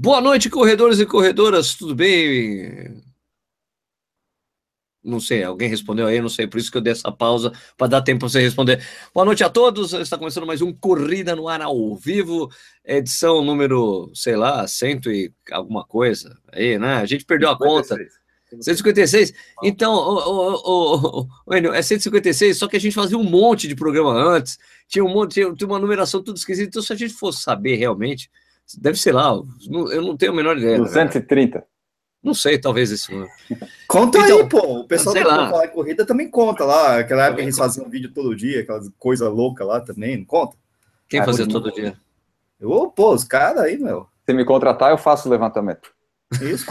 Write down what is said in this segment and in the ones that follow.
Boa noite, corredores e corredoras, tudo bem? Não sei, alguém respondeu aí, não sei, por isso que eu dei essa pausa para dar tempo para você responder. Boa noite a todos, está começando mais um Corrida no Ar ao vivo, edição número, sei lá, cento e alguma coisa, aí, né? A gente perdeu 56. a conta. 156? Então, o, o, o, é 156, só que a gente fazia um monte de programa antes, tinha um monte, tinha, tinha uma numeração tudo esquisita, então se a gente fosse saber realmente, deve ser lá, eu não tenho a menor ideia. 230. Não sei, talvez isso. Conta então, aí, pô. O pessoal que falar em corrida também conta lá. Aquela época que a gente fazia um vídeo todo dia, aquela coisa louca lá também, não conta? Quem ah, fazia todo dia? Eu, pô, os caras aí, meu. Se me contratar, eu faço o levantamento. Isso.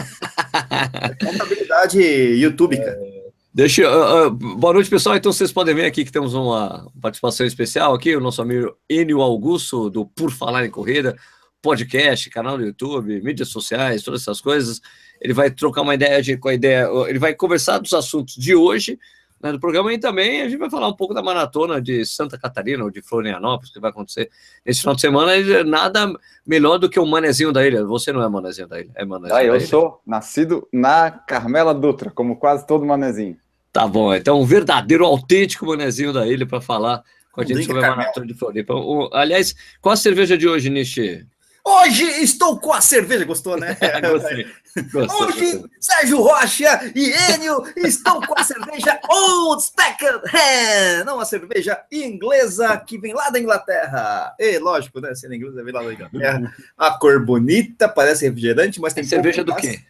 Contabilidade YouTube, cara. É... Deixa, uh, uh, boa noite, pessoal. Então vocês podem ver aqui que temos uma participação especial aqui, o nosso amigo Enio Augusto, do Por Falar em Corrida, podcast, canal do YouTube, mídias sociais, todas essas coisas ele vai trocar uma ideia de, com a ideia, ele vai conversar dos assuntos de hoje né, do programa e também a gente vai falar um pouco da maratona de Santa Catarina ou de Florianópolis que vai acontecer nesse final de semana. Nada melhor do que o manezinho da ilha. Você não é manezinho da ilha, é manezinho. Ah, eu ilha. sou nascido na Carmela Dutra, como quase todo manezinho. Tá bom, então um verdadeiro, autêntico manezinho da ilha para falar com a gente sobre a maratona de Floripa. Aliás, qual a cerveja de hoje, Nishi? Hoje estou com a cerveja, gostou, né? Gostei. Gostei, Hoje. Sérgio Rocha e Enio estão com a cerveja Old Second Hand, não a cerveja inglesa que vem lá da Inglaterra. E lógico, né? Sendo inglesa, vem lá da Inglaterra. A cor bonita, parece refrigerante, mas tem é cerveja do quê?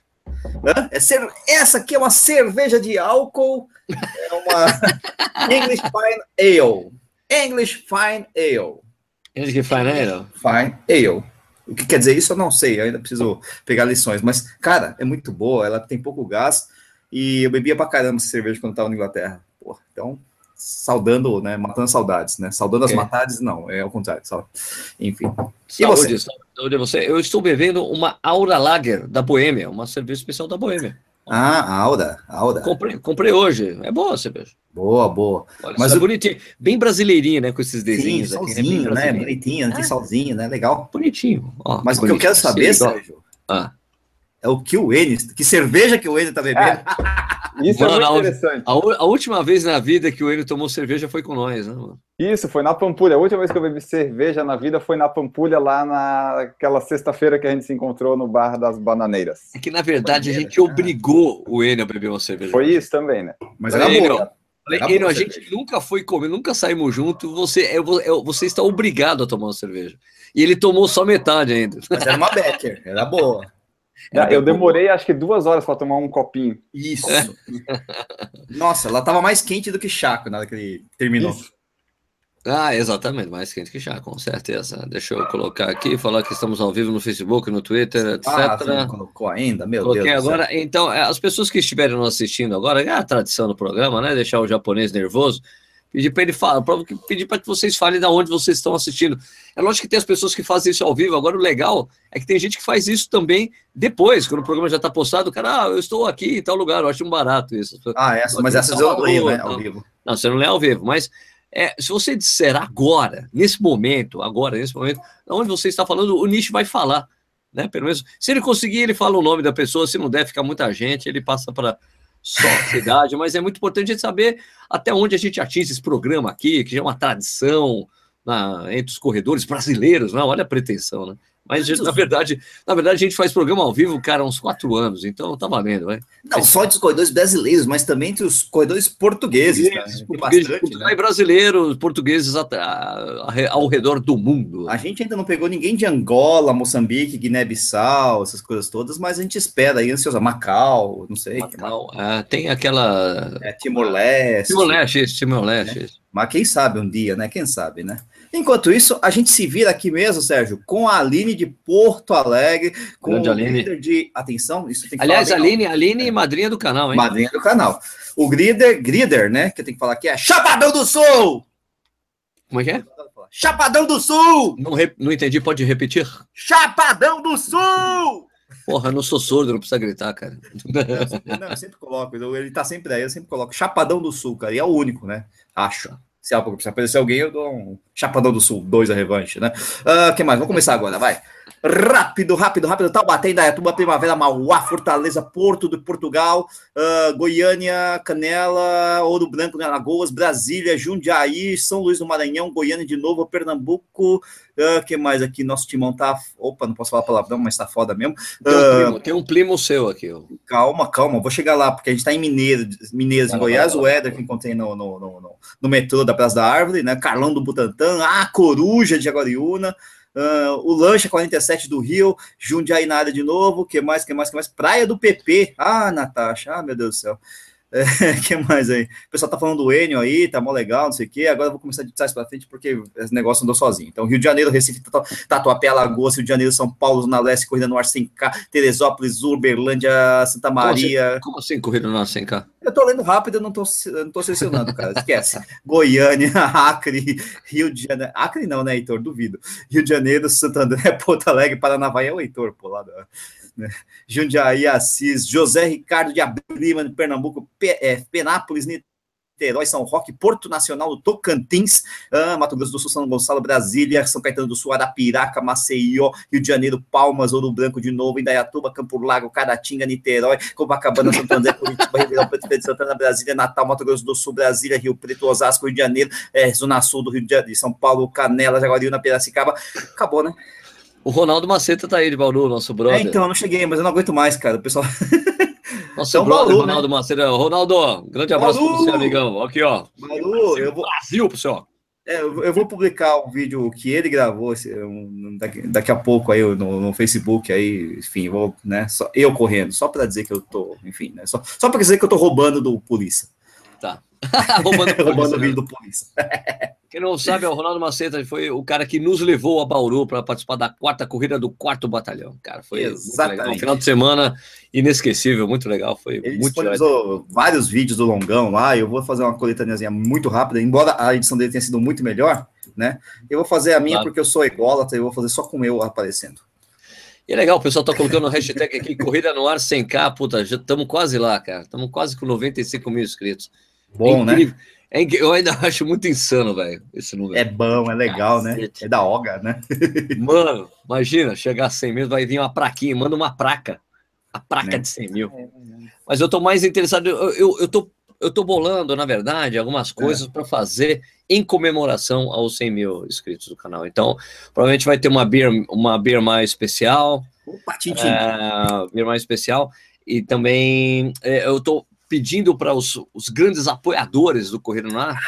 É cer... Essa aqui é uma cerveja de álcool, é uma English Fine Ale. English Fine Ale. English Fine Ale? Fine Ale. O que quer dizer isso, eu não sei, eu ainda preciso pegar lições. Mas, cara, é muito boa, ela tem pouco gás e eu bebia pra caramba essa cerveja quando tava na Inglaterra. Pô, então, saudando, né? Matando saudades, né? Saudando as matadas, não, é ao contrário. Só. Enfim. E saúde, você? Saúde você. Eu estou bebendo uma Aura Lager da Boêmia, uma cerveja especial da Boêmia. Ah, Aura, Aura. Comprei, comprei hoje. É boa a cerveja. Boa, boa. Olha, Mas o... bonitinho, bem brasileirinha, né? Com esses desenhos. Sim, aqui, solzinho, né? né? Bonitinho, tem ah, solzinho, né? Legal. Bonitinho. Ó, Mas o que eu quero saber, Sérgio, ah. é o que o Enes, que cerveja que o Enes tá bebendo. É. Isso mano, é muito interessante. A, a, última vez na vida que o Enio tomou cerveja foi com nós, né, mano? Isso, foi na Pampulha. A última vez que eu bebi cerveja na vida foi na Pampulha, lá naquela sexta-feira que a gente se encontrou no bar das Bananeiras. É que, na verdade, a gente obrigou o Enio a beber uma cerveja. Foi isso também, né? Mas era Enio, boa. Falei, Enio, a gente nunca foi comer, nunca saímos juntos. Você, é, é, você está obrigado a tomar uma cerveja. E ele tomou só metade ainda. Mas era uma Becker, era boa. É, eu demorei acho que duas horas para tomar um copinho. Isso. Nossa, ela tava mais quente do que Chaco na hora que ele terminou. Isso. Ah, exatamente, mais quente que Chaco, com certeza. Deixa eu colocar aqui, falar que estamos ao vivo no Facebook, no Twitter, etc. Ah, você não colocou ainda, meu Coloquei Deus. agora, então, é, as pessoas que estiverem nos assistindo agora, é a tradição do programa, né? Deixar o japonês nervoso. Pedir para ele falar, pedir para que vocês falem de onde vocês estão assistindo. É lógico que tem as pessoas que fazem isso ao vivo. Agora, o legal é que tem gente que faz isso também depois, quando o programa já está postado. O cara, ah, eu estou aqui em tal lugar, eu acho um barato isso. Ah, essa, mas essas eu leio, né, ao vivo. Não, você não lê ao vivo, mas é, se você disser agora, nesse momento, agora, nesse momento, onde você está falando, o nicho vai falar. Né? Pelo menos, se ele conseguir, ele fala o nome da pessoa, se não der, ficar muita gente, ele passa para só cidade, mas é muito importante a gente saber até onde a gente atinge esse programa aqui, que já é uma tradição na, entre os corredores brasileiros, não? Olha a pretensão, né? Mas, na verdade, na verdade, a gente faz programa ao vivo, cara, há uns quatro anos, então tá valendo, vai. Não só entre os corredores brasileiros, mas também entre os corredores portugueses. portugueses, portugueses bastante, né? brasileiros, portugueses ao redor do mundo. A gente ainda não pegou ninguém de Angola, Moçambique, Guiné-Bissau, essas coisas todas, mas a gente espera aí, ansiosa. Macau, não sei. Macau, é, tem aquela. É, Timor-Leste. Timor-Leste, Timor-Leste. É. Mas quem sabe um dia, né? Quem sabe, né? Enquanto isso, a gente se vira aqui mesmo, Sérgio, com a Aline de Porto Alegre, com Grande o Aline. líder de. Atenção, isso tem que Aliás, falar Aline, Aline é. madrinha do canal, hein? Madrinha do canal. O Grider, Grider, né? Que eu tenho que falar aqui é Chapadão do Sul! Como é que é? Chapadão do Sul! Não, re... não entendi, pode repetir? Chapadão do Sul! Porra, eu não sou surdo, não precisa gritar, cara. Não, eu sempre coloco, ele tá sempre aí, eu sempre coloco Chapadão do Sul, cara, e é o único, né? Acho. Se, aparecer alguém, eu dou um Chapadão do Sul, dois a revanche, né? O uh, que mais? Vamos começar agora, vai. Rápido, rápido, rápido. Taubaté, Indaiatuba, Primavera, Mauá, Fortaleza, Porto de Portugal, uh, Goiânia, Canela, Ouro Branco, Alagoas, Brasília, Jundiaí, São Luís do Maranhão, Goiânia de novo, Pernambuco. Uh, que mais aqui? Nosso timão tá. Opa, não posso falar palavrão, mas tá foda mesmo. Tem um, primo, tem um primo seu aqui. Ó. Calma, calma, vou chegar lá, porque a gente tá em Mineiro, Mineiros, em Goiás, o Éder que encontrei no, no, no, no, metrô da Praça da Árvore, né? Carlão do Butantã, a Coruja de Agoriúna. Uh, o Lancha 47 do Rio, Jundiaí na área de novo, que mais, que mais, que mais? Praia do PP. Ah, Natasha, ah, meu Deus do céu. É, que mais aí? O pessoal tá falando do Enio aí, tá mó legal, não sei o quê. Agora eu vou começar de trás para frente porque esse negócio andou sozinho. Então, Rio de Janeiro, Recife, Tatuapé, Alagoas, Rio de Janeiro, São Paulo, Zona Leste, Corrida no Ar 100K, Teresópolis, Uberlândia, Santa Maria. Como assim, Como assim Corrida no Ar 100K? Eu tô lendo rápido, eu não tô, não tô selecionando, cara. Esquece. Goiânia, Acre, Rio de Janeiro. Acre não, né, Heitor? Duvido. Rio de Janeiro, Santo André, Porto Alegre, Paranavaí é o Heitor, pô, lá da né? Jundiaí, Assis, José Ricardo de Abrima, de Pernambuco, é, Penápolis, Niterói, São Roque, Porto Nacional do Tocantins, ah, Mato Grosso do Sul, São Gonçalo, Brasília, São Caetano do Sul, Arapiraca, Maceió, Rio de Janeiro, Palmas, Ouro Branco de novo, Indaiatuba, Campo Largo, Caratinga, Niterói, Copacabana, Santo André, Curitiba, Ribeirão Preto, Feira de Santana, Brasília, Natal, Mato Grosso do Sul, Brasília, Rio Preto, Osasco, Rio de Janeiro, é, Zona Sul do Rio de Janeiro, São Paulo, Canela, Jaguariúna, Piracicaba, acabou, né? O Ronaldo Maceta tá aí de Bauru, nosso brother. É, então, eu não cheguei, mas eu não aguento mais, cara. O pessoal. Nosso então, brother, Bauru, né? Ronaldo né? Maceta. Ronaldo, grande abraço Bauru. pro você, amigão. Aqui, ó. Bauru, eu vou. Brasil pro senhor. É, eu vou publicar um vídeo que ele gravou um, daqui, daqui, a pouco aí no, no, Facebook aí, enfim, vou, né, só, eu correndo, só para dizer que eu tô, enfim, né, só, só para dizer que eu tô roubando do polícia. Roubando, roubando o vídeo do polícia. Quem não sabe, é o Ronaldo Maceta foi o cara que nos levou a Bauru para participar da quarta corrida do quarto batalhão. Cara, foi Exatamente. um final de semana inesquecível, muito legal. Foi Ele muito legal. vários vídeos do Longão lá. Eu vou fazer uma coletâneazinha muito rápida, embora a edição dele tenha sido muito melhor, né? Eu vou fazer a minha claro. porque eu sou ególatra e vou fazer só com eu aparecendo. E é legal, o pessoal tá colocando no hashtag aqui, Corrida no Ar 100k, puta, já estamos quase lá, cara. Estamos quase com 95 mil inscritos. Bom, é né? É, eu ainda acho muito insano, velho, esse número. É bom, é legal, né? É da OGA, né? Mano, imagina, chegar a 100 mil, vai vir uma praquinha, manda uma praca. A praca né? de 100 mil. É, é, Mas eu tô mais interessado, eu, eu, eu, tô, eu tô bolando, na verdade, algumas coisas é. para fazer em comemoração aos 100 mil inscritos do canal. Então, provavelmente vai ter uma beer, uma beer mais especial. Opa, é, beer mais especial. E também é, eu tô pedindo para os, os, grandes apoiadores do Correio no Ar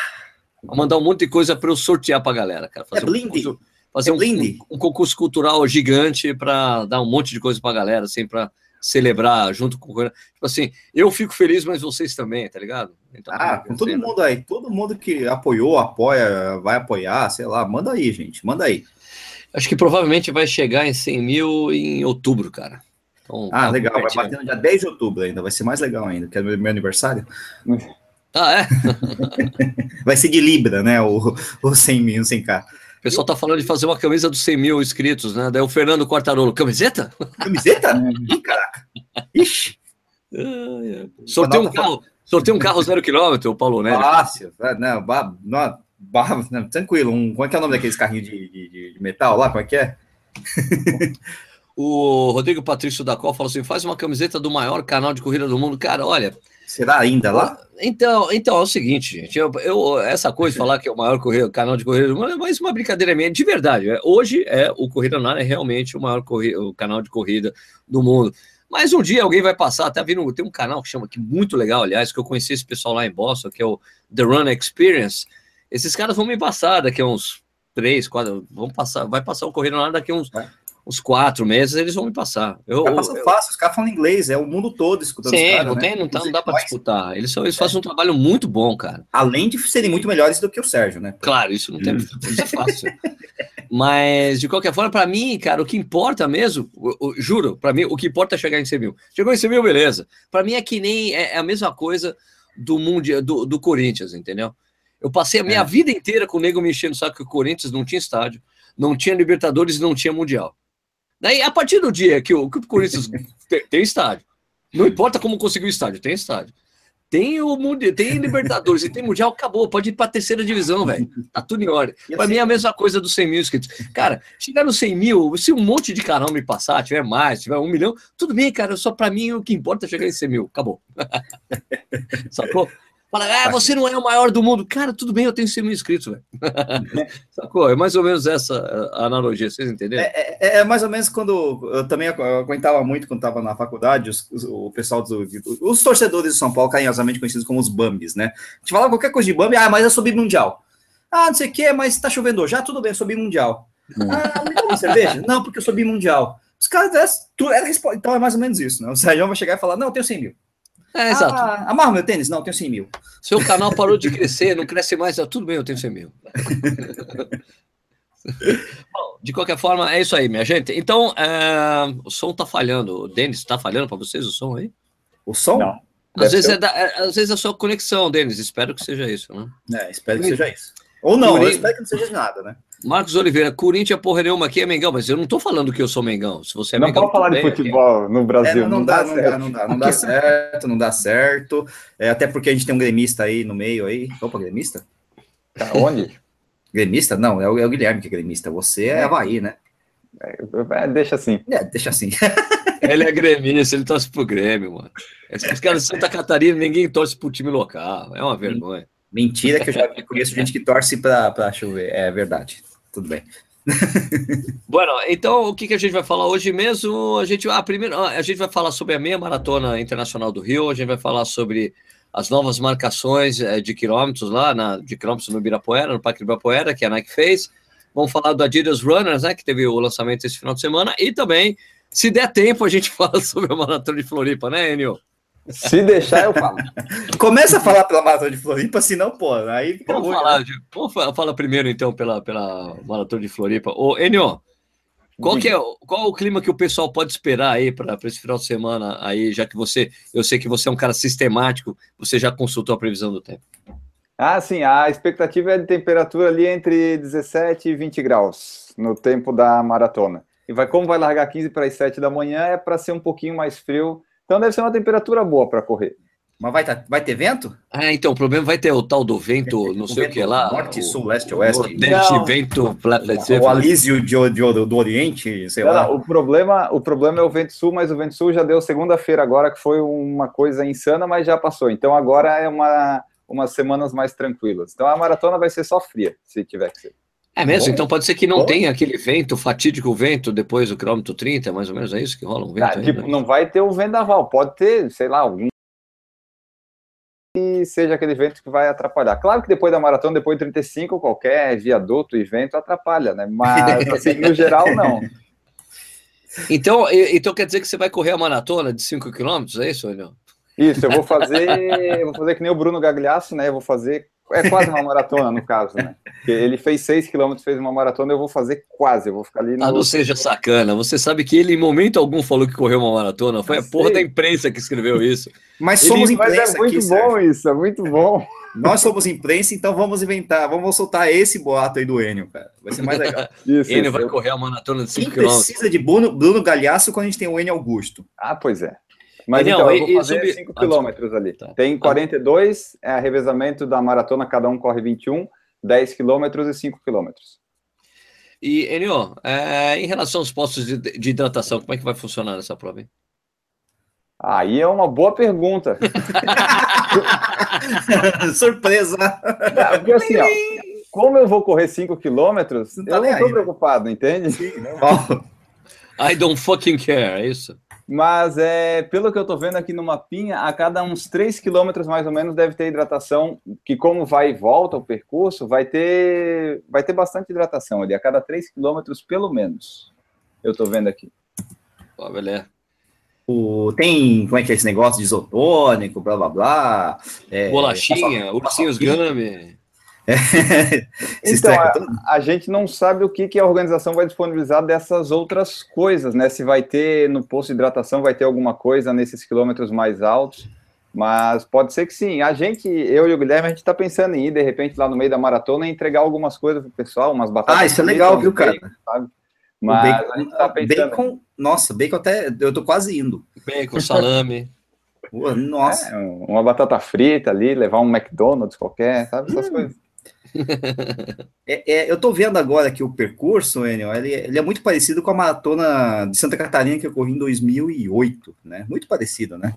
mandar um monte de coisa para eu sortear para a galera, cara. Fazer é um concurso, fazer é um, um, um, concurso cultural gigante para dar um monte de coisa para a galera, assim, para celebrar junto com o Correio. Tipo assim, eu fico feliz, mas vocês também, tá ligado? Então, ah, com todo mundo aí, todo mundo que apoiou, apoia, vai apoiar, sei lá, manda aí, gente, manda aí. Acho que provavelmente vai chegar em 100 mil em outubro, cara. Então, ah, tá legal. Vai bater no dia 10 de outubro ainda. Vai ser mais legal ainda, que é meu, meu aniversário. Ah, é? vai ser de Libra, né? O, o 100 mil, 100k. O pessoal tá falando de fazer uma camisa dos 100 mil inscritos, né? Daí o Fernando Quartarolo, camiseta? Camiseta? Ih, caraca. Ixi. Ah, é. Sorteio um carro, sorteio um carro zero quilômetro, o Paulo Nery. Fácil, é, não, não, não, tranquilo. Um, como é que é o nome daqueles carrinhos de, de, de metal lá? Como é que é? O Rodrigo Patrício da Col falou assim: faz uma camiseta do maior canal de corrida do mundo. Cara, olha. Será ainda lá? Então, então é o seguinte, gente. Eu, eu essa coisa de falar que é o maior corrida, canal de corrida do mundo é mais uma brincadeira minha, de verdade. É, hoje é o Corrida no é realmente o maior corrida, o canal de corrida do mundo. Mas um dia alguém vai passar, até vindo, tem um canal que chama aqui muito legal, aliás, que eu conheci esse pessoal lá em Boston, que é o The Run Experience. Esses caras vão me passar daqui a uns três, quatro, vão passar, vai passar o Corrida no daqui a uns uns quatro meses, eles vão me passar. Eu, eu passo fácil, os caras falam inglês, é o mundo todo escutando Sim, cara, não, né? tem, não, tá, não dá para disputar. Eles, são, eles é. fazem um trabalho muito bom, cara. Além de serem muito melhores do que o Sérgio, né? Claro, isso não tem, hum. isso é fácil. Mas, de qualquer forma, para mim, cara, o que importa mesmo, eu, eu, juro, para mim, o que importa é chegar em 100 mil. Chegou em 100 mil, beleza. Para mim é que nem, é, é, a mesma coisa do, mundo, do, do Corinthians, entendeu? Eu passei a minha é. vida inteira com o nego me enchendo, sabe que o Corinthians não tinha estádio, não tinha Libertadores e não tinha Mundial. Daí, a partir do dia que o, que o Corinthians tem, tem, estádio, não importa como conseguiu o estádio, tem estádio. tem o Mundial, tem Libertadores e tem Mundial, acabou, pode ir para a terceira divisão, velho. Tá tudo em ordem. Para assim, mim é a mesma coisa dos 100 mil inscritos. Cara, chegar nos 100 mil, se um monte de canal me passar, tiver mais, tiver um milhão, tudo bem, cara. Só para mim o que importa é chegar em 100 mil, acabou. Sacou? Fala, ah, você não é o maior do mundo. Cara, tudo bem, eu tenho 100 mil inscritos, velho. Sacou? É mais ou menos essa a analogia, vocês entenderam? É, é, é, mais ou menos quando eu também aguentava muito quando estava na faculdade, os, os, o pessoal dos os torcedores de São Paulo, carinhosamente conhecidos como os Bambis, né? A gente falava qualquer coisa de Bambi, ah, mas é sobre mundial. Ah, não sei o que, mas tá chovendo já, tudo bem, eu sou mundial. Hum. Ah, me dá uma cerveja? Não, porque eu sou mundial. Os caras, é, então é mais ou menos isso, né? O Sérgio vai chegar e falar, não, eu tenho 100 mil. É, exato. Ah, amarra meu tênis? Não, eu tenho 100 mil. Seu canal parou de crescer, não cresce mais, tá tudo bem, eu tenho 100 mil. Bom, de qualquer forma, é isso aí, minha gente. Então, é, o som tá falhando. O Denis, tá falhando para vocês o som aí? O som? Não. Às vezes, é da, é, às vezes é a sua conexão, Denis. Espero que seja isso, né? É, espero que seja isso. Ou não, eu espero que não seja nada, né? Marcos Oliveira, Corinthians porra nenhuma aqui é Mengão, mas eu não tô falando que eu sou Mengão. Se você é não Mengão. Não pode falar de futebol aqui. no Brasil. É, não, não, dá, dá não, dá, não, dá, não dá, certo, não dá certo. É, até porque a gente tem um gremista aí no meio aí. Opa, gremista? Tá onde? gremista? Não, é o, é o, Guilherme que é gremista. Você é, é Havaí, né? É, é, deixa assim. É, deixa assim. ele é gremista, ele torce pro Grêmio, mano. Os caras de Santa Catarina, ninguém torce pro time local. É uma vergonha. Mentira que eu já conheço gente que torce para chover. É verdade. Tudo bem. bueno, então o que, que a gente vai falar hoje mesmo? A gente, ah, primeiro, a gente vai falar sobre a meia maratona internacional do Rio, a gente vai falar sobre as novas marcações eh, de quilômetros lá, na, de quilômetros no Ibirapuera, no Parque Ibirapuera, que a Nike fez. Vamos falar do Adidas Runners, né, que teve o lançamento esse final de semana, e também, se der tempo, a gente fala sobre a maratona de Floripa, né, Enio? Se deixar, eu falo. Começa a falar pela Maratona de Floripa, senão, pô, aí... Vamos falar, né? vamos fala primeiro, então, pela, pela Maratona de Floripa. Ô, Enio, qual, que é, qual o clima que o pessoal pode esperar aí para esse final de semana aí, já que você, eu sei que você é um cara sistemático, você já consultou a previsão do tempo? Ah, sim, a expectativa é de temperatura ali entre 17 e 20 graus no tempo da maratona. E vai, como vai largar 15 para as 7 da manhã, é para ser um pouquinho mais frio então deve ser uma temperatura boa para correr. Mas vai, tá, vai ter vento? Ah, então, o problema vai ter o tal do vento, não sei o que lá. Norte, sul, leste, oeste. Nordeste, vento, o alísio de, de, do Oriente, sei não, lá. Não, o, problema, o problema é o vento sul, mas o vento sul já deu segunda-feira agora, que foi uma coisa insana, mas já passou. Então agora é uma, umas semanas mais tranquilas. Então a maratona vai ser só fria, se tiver que ser. É mesmo? Bom, então pode ser que não bom. tenha aquele vento, fatídico vento, depois do quilômetro 30, mais ou menos é isso que rola um vento? Ah, tipo, não vai ter o vendaval, pode ter, sei lá, algum que seja aquele vento que vai atrapalhar. Claro que depois da maratona, depois de 35, qualquer viaduto e vento atrapalha, né? Mas, assim, no geral, não. Então, então quer dizer que você vai correr a maratona de 5 quilômetros, é isso, Olhão? Isso, eu vou fazer, eu vou fazer que nem o Bruno Gagliasso, né? Eu vou fazer é quase uma maratona, no caso, né? Porque ele fez 6 km, fez uma maratona, eu vou fazer quase, eu vou ficar ali no... Ah, não seja sacana, você sabe que ele em momento algum falou que correu uma maratona, foi a porra da imprensa que escreveu isso. Mas somos ele, imprensa mas é muito aqui, bom Sérgio. isso, é muito bom. Nós somos imprensa, então vamos inventar, vamos soltar esse boato aí do Enio, cara. Vai ser mais legal. isso, Enio isso, vai eu... correr a maratona de 5 km. precisa de Bruno, Bruno Galhaço quando a gente tem o Enio Augusto. Ah, pois é. Mas não, então, eu vou fazer 5 ah, quilômetros ali. Tá. Tem 42, é a revezamento da maratona, cada um corre 21, 10 quilômetros e 5 quilômetros. E, Enio, é, em relação aos postos de, de, hidratação, como é que vai funcionar essa prova? Hein? Aí é uma boa pergunta. Surpresa! Porque assim, ó, como eu vou correr 5 quilômetros, tá eu não estou preocupado, entende? Sim, I don't fucking care, é isso? Mas é, pelo que eu estou vendo aqui no mapinha, a cada uns 3 quilômetros mais ou menos deve ter hidratação, que como vai e volta o percurso, vai ter, vai ter bastante hidratação ali, a cada 3 quilômetros pelo menos. Eu estou vendo aqui. Pô, beleza. O, tem, como é que é esse negócio de isotônico, blá blá blá. É, Bolachinha, ursinhos Gummy. então, a, a, gente não sabe o que, que a organização vai disponibilizar dessas outras coisas, né? Se vai ter no posto de hidratação, vai ter alguma coisa nesses quilômetros mais altos, mas pode ser que sim. A gente, eu e o Guilherme, a gente está pensando em ir, de repente, lá no meio da maratona e entregar algumas coisas pro pessoal, umas batatas. Ah, isso é legal, viu, cara? Sabe? Mas bacon, a gente tá pensando... bacon, nossa, bacon até, eu tô quase indo. Bacon, salame. nossa. É, uma batata frita ali, levar um McDonald's qualquer, sabe? Essas hum. coisas. É, é, eu tô vendo agora aqui o percurso, Enio, ele, ele, é muito parecido com a maratona de Santa Catarina que eu corri em 2008, né? Muito parecido, né?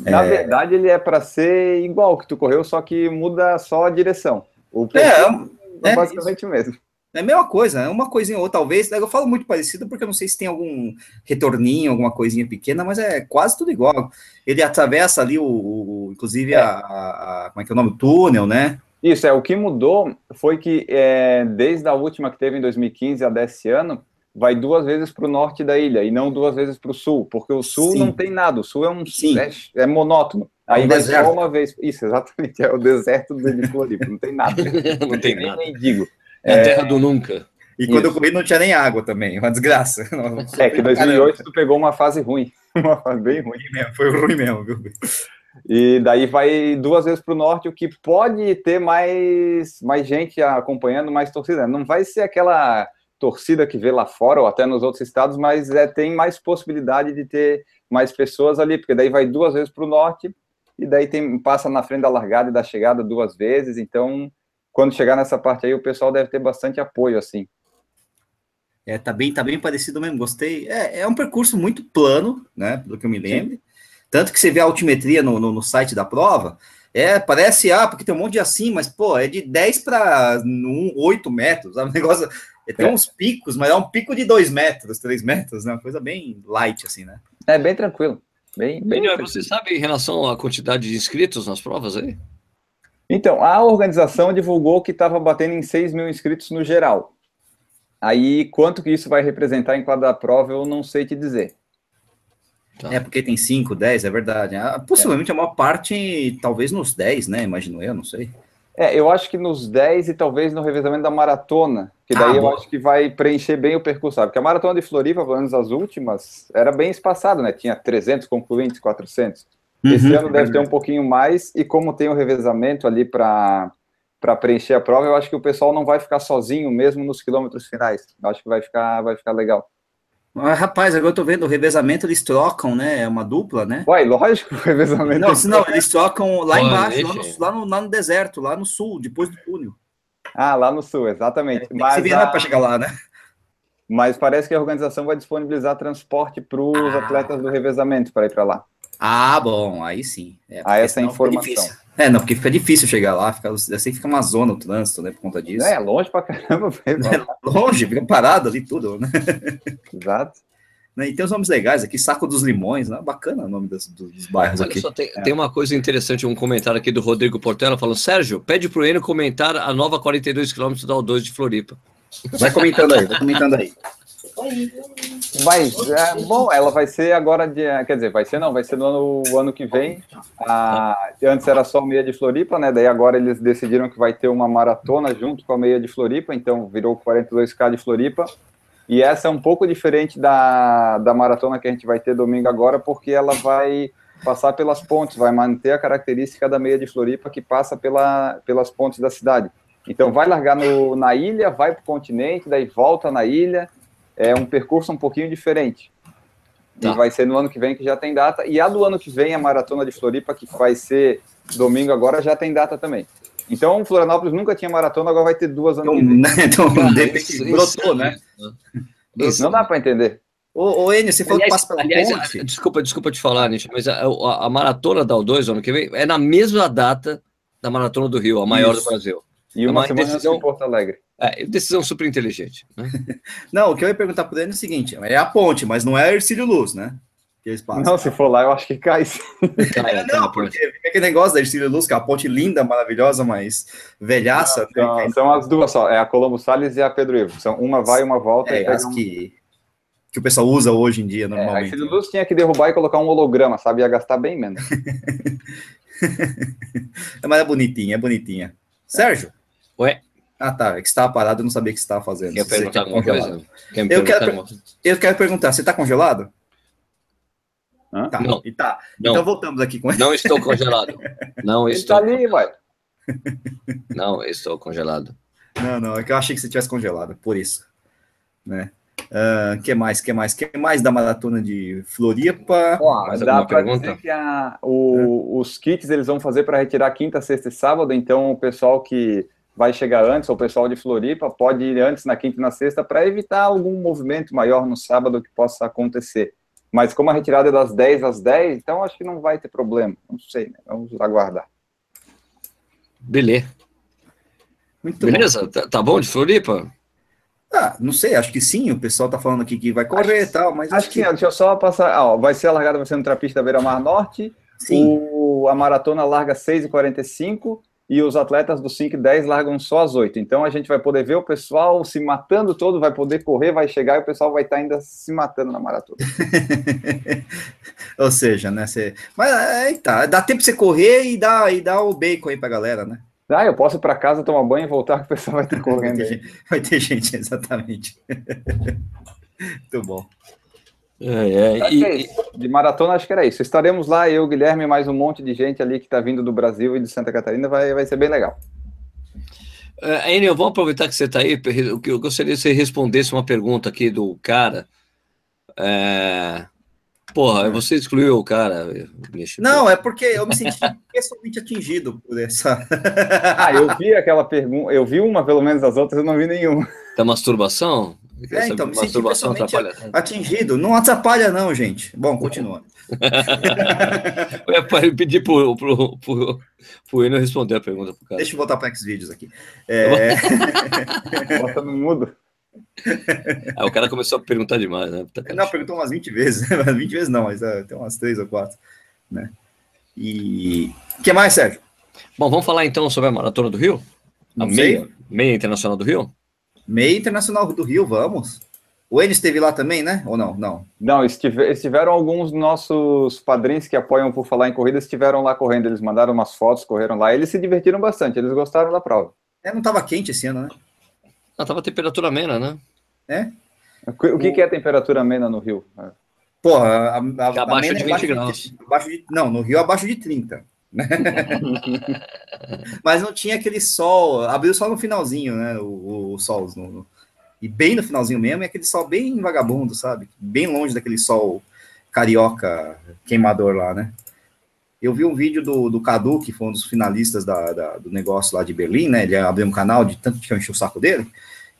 Na é... verdade, ele é para ser igual que tu correu, só que muda só a direção. O é, é, basicamente mesmo. É a mesma coisa, é uma coisinha ou talvez. Eu falo muito parecido porque eu não sei se tem algum retorninho, alguma coisinha pequena, mas é quase tudo igual. Ele atravessa ali o, o inclusive é. a, a, como é que é o nome, o túnel, né? Isso é o que mudou foi que é, desde a última que teve em 2015 a desse ano vai duas vezes para o norte da ilha e não duas vezes para o sul, porque o sul Sim. não tem nada, o sul é um é, é, monótono. Aí é um vai deserto. só uma vez. Isso, exatamente, é o deserto do Floripa, não tem nada. não tem nada. Nem digo. É a terra do nunca. E quando Isso. eu corri não tinha nem água também, uma desgraça. É que 2008 tu pegou uma fase ruim, uma fase bem ruim. Foi ruim mesmo, viu? E daí vai duas vezes para o norte, o que pode ter mais, mais gente acompanhando, mais torcida. Não vai ser aquela torcida que vê lá fora ou até nos outros estados, mas é, tem mais possibilidade de ter mais pessoas ali, porque daí vai duas vezes para o norte e daí tem, passa na frente da largada e da chegada duas vezes. Então quando chegar nessa parte aí, o pessoal deve ter bastante apoio, assim. É, tá bem, tá bem parecido mesmo, gostei. É, é um percurso muito plano, né, pelo que eu me lembro. Sim. Tanto que você vê a altimetria no, no, no, site da prova, é, parece, ah, porque tem um monte de assim, mas, pô, é de 10 para 8 metros, sabe? O negócio, é, tem é. uns picos, mas é um pico de 2 metros, 3 metros, né? Uma coisa bem light, assim, né? É, bem tranquilo. Bem, bem você sabe em relação à quantidade de inscritos nas provas aí? Então, a organização divulgou que estava batendo em 6 mil inscritos no geral. Aí, quanto que isso vai representar em cada prova, eu não sei te dizer. Tá. É, porque tem 5, 10, é verdade. Ah, possivelmente é. a maior parte, talvez nos 10, né? Imagino eu, não sei. É, eu acho que nos 10 e talvez no revezamento da maratona, que daí ah, eu boa. acho que vai preencher bem o percurso, sabe? Porque a maratona de Floripa, pelo menos as últimas, era bem espaçado, né? Tinha 300 concluintes, 400. Esse uhum, ano deve ter um pouquinho mais, e como tem o revezamento ali para para preencher a prova, eu acho que o pessoal não vai ficar sozinho mesmo nos quilômetros finais. Eu acho que vai ficar, vai ficar legal. Ah, rapaz, agora eu tô vendo o revezamento, eles trocam, né? É uma dupla, né? Uai, lógico, o revezamento. Não, não eles trocam lá embaixo, lá no, lá, no, lá no, deserto, lá no sul, depois do túnel. Ah, lá no sul, exatamente. É, Mas se virar a... para chegar lá, né? Mas parece que a organização vai disponibilizar transporte para os ah. atletas do revezamento para ir para lá. Ah, bom, aí sim. É, ah, essa informação. É, não, porque fica difícil chegar lá, fica, assim fica uma zona o trânsito, né, por conta disso. É, longe pra caramba. É, longe, fica parado ali tudo, né? Exato. Né, e tem os nomes legais aqui, Saco dos Limões, né? bacana o nome dos, dos bairros aqui. Só tem, é. tem, uma coisa interessante, um comentário aqui do Rodrigo Portela falando, Sérgio, pede pro Enio comentar a nova 42 km da O2 de Floripa. Vai comentando aí, vai comentando aí. Vai, é, bom, ela vai ser agora de, quer dizer, vai ser não, vai ser no ano, ano que vem. A, antes era só meia de Floripa, né? Daí agora eles decidiram que vai ter uma maratona junto com a meia de Floripa, então virou 42k de Floripa. E essa é um pouco diferente da, da maratona que a gente vai ter domingo agora, porque ela vai passar pelas pontes, vai manter a característica da meia de Floripa que passa pela, pelas pontes da cidade. Então vai largar no, na ilha, vai para o continente, daí volta na ilha, é um percurso um pouquinho diferente. Tá. E vai ser no ano que vem que já tem data. E a do ano que vem, a Maratona de Floripa, que vai ser domingo agora, já tem data também. Então, Florianópolis nunca tinha maratona, agora vai ter duas anos. Então, então isso, brotou, né? Isso. Não dá para entender. Ô, ô Enio, você falou aliás, que passa pela aliás, ponte. Desculpa, desculpa te falar, Nietzsche, mas a, a, a, maratona da O2 ano que vem é na mesma data da maratona do Rio, a maior Isso. do Brasil. E é uma, uma semana decisão, em Porto Alegre. É, decisão super inteligente. Né? não, o que eu ia perguntar para ele é o seguinte: é a ponte, mas não é Ercílio Luz, né? Não, se for lá, eu acho que cai. cai é, não, porque fica aquele negócio da Ercílio Luz, que é uma ponte linda, maravilhosa, mas velhaça. Não, né? são as duas só, é a Colombo Salles e a Pedro Ivo. São uma vai e uma volta. É, as um... que, que o pessoal usa hoje em dia, normalmente. É, a Ercílio Luz tinha que derrubar e colocar um holograma, sabe? Ia gastar bem menos. mas é bonitinha, é bonitinha. Sérgio? Ué? Ah, tá. É que você estava parado, eu não sabia o que você estava fazendo. Quer perguntar alguma coisa? Quer eu, quero, eu quero perguntar, você está congelado? Hã? Tá. Não. E tá. Não. Então voltamos aqui com ele. Não estou congelado. Não tá estou. Está ali, vai. Não estou congelado. Não, não. É que eu achei que você tivesse congelado, por isso. Né? Uh, que mais? Que mais? Que mais da maratona de Floripa? Ó, mais dá para dizer que a, o, os kits eles vão fazer para retirar quinta, sexta e sábado. Então o pessoal que vai chegar antes, ou o pessoal de Floripa pode ir antes na quinta e na sexta para evitar algum movimento maior no sábado que possa acontecer. Mas como a retirada é das 10 às 10, então acho que não vai ter problema. Não sei, né? Vamos aguardar. Beleza. Muito Beleza, bom. Tá, tá bom de Floripa? Ah, não sei, acho que sim, o pessoal tá falando aqui que vai correr e tal, mas... Acho, acho que, que... deixa eu só passar, ó, vai ser a largada, vai ser no Trapista da Beira Mar Norte, sim. O, a maratona larga 6h45, e os atletas do 5 e 10 largam só às 8. Então a gente vai poder ver o pessoal se matando todo, vai poder correr, vai chegar e o pessoal vai estar ainda se matando na maratona. Ou seja, né? Você... Mas aí tá, dá tempo pra você correr e dar, e dar o bacon aí pra galera, né? Ah, eu posso ir para casa tomar banho e voltar que o pessoal vai estar correndo. vai, ter gente, vai ter gente, exatamente. Muito bom. É, é, e, é de maratona, acho que era isso. Estaremos lá, eu, Guilherme, mais um monte de gente ali que está vindo do Brasil e de Santa Catarina, vai, vai ser bem legal. Uh, Enio, vamos aproveitar que você está aí, eu gostaria que você respondesse uma pergunta aqui do cara. É... Porra, você excluiu o cara. Não, é porque eu me senti pessoalmente atingido por essa. ah, eu vi aquela pergunta, eu vi uma, pelo menos as outras eu não vi nenhuma. Da masturbação? É, então, me senti pessoalmente atingido. Não atrapalha, não, gente. Bom, continua. eu ia pedir pro, pro, pro, pro Eno responder a pergunta pro cara. Deixa eu voltar para X-Vídeos aqui. É... Bota no mudo. Ah, o cara começou a perguntar demais, né? Não, perguntou umas 20 vezes. 20 vezes não, mas uh, tem umas 3 ou 4. Né? E. O que mais, Sérgio? Bom, vamos falar então sobre a Maratona do Rio? A meia, meia Internacional do Rio? Meia Internacional do Rio, vamos. O Enes esteve lá também, né? Ou não? Não, não estive, estiveram alguns nossos padrinhos que apoiam por falar em corrida, estiveram lá correndo. Eles mandaram umas fotos, correram lá. Eles se divertiram bastante, eles gostaram da prova. É, não estava quente esse ano, né? Não, estava temperatura amena, né? É? O que, que é temperatura amena no Rio? Porra, a, a, abaixo a de 20 graus. De, abaixo de, não, no Rio abaixo de 30. Mas não tinha aquele sol, abriu só no finalzinho, né? O, o sol. No, no, e bem no finalzinho mesmo, é aquele sol bem vagabundo, sabe? Bem longe daquele sol carioca queimador lá, né? Eu vi um vídeo do, do Cadu, que foi um dos finalistas da, da, do negócio lá de Berlim, né? Ele abriu um canal de tanto que eu enchi o saco dele.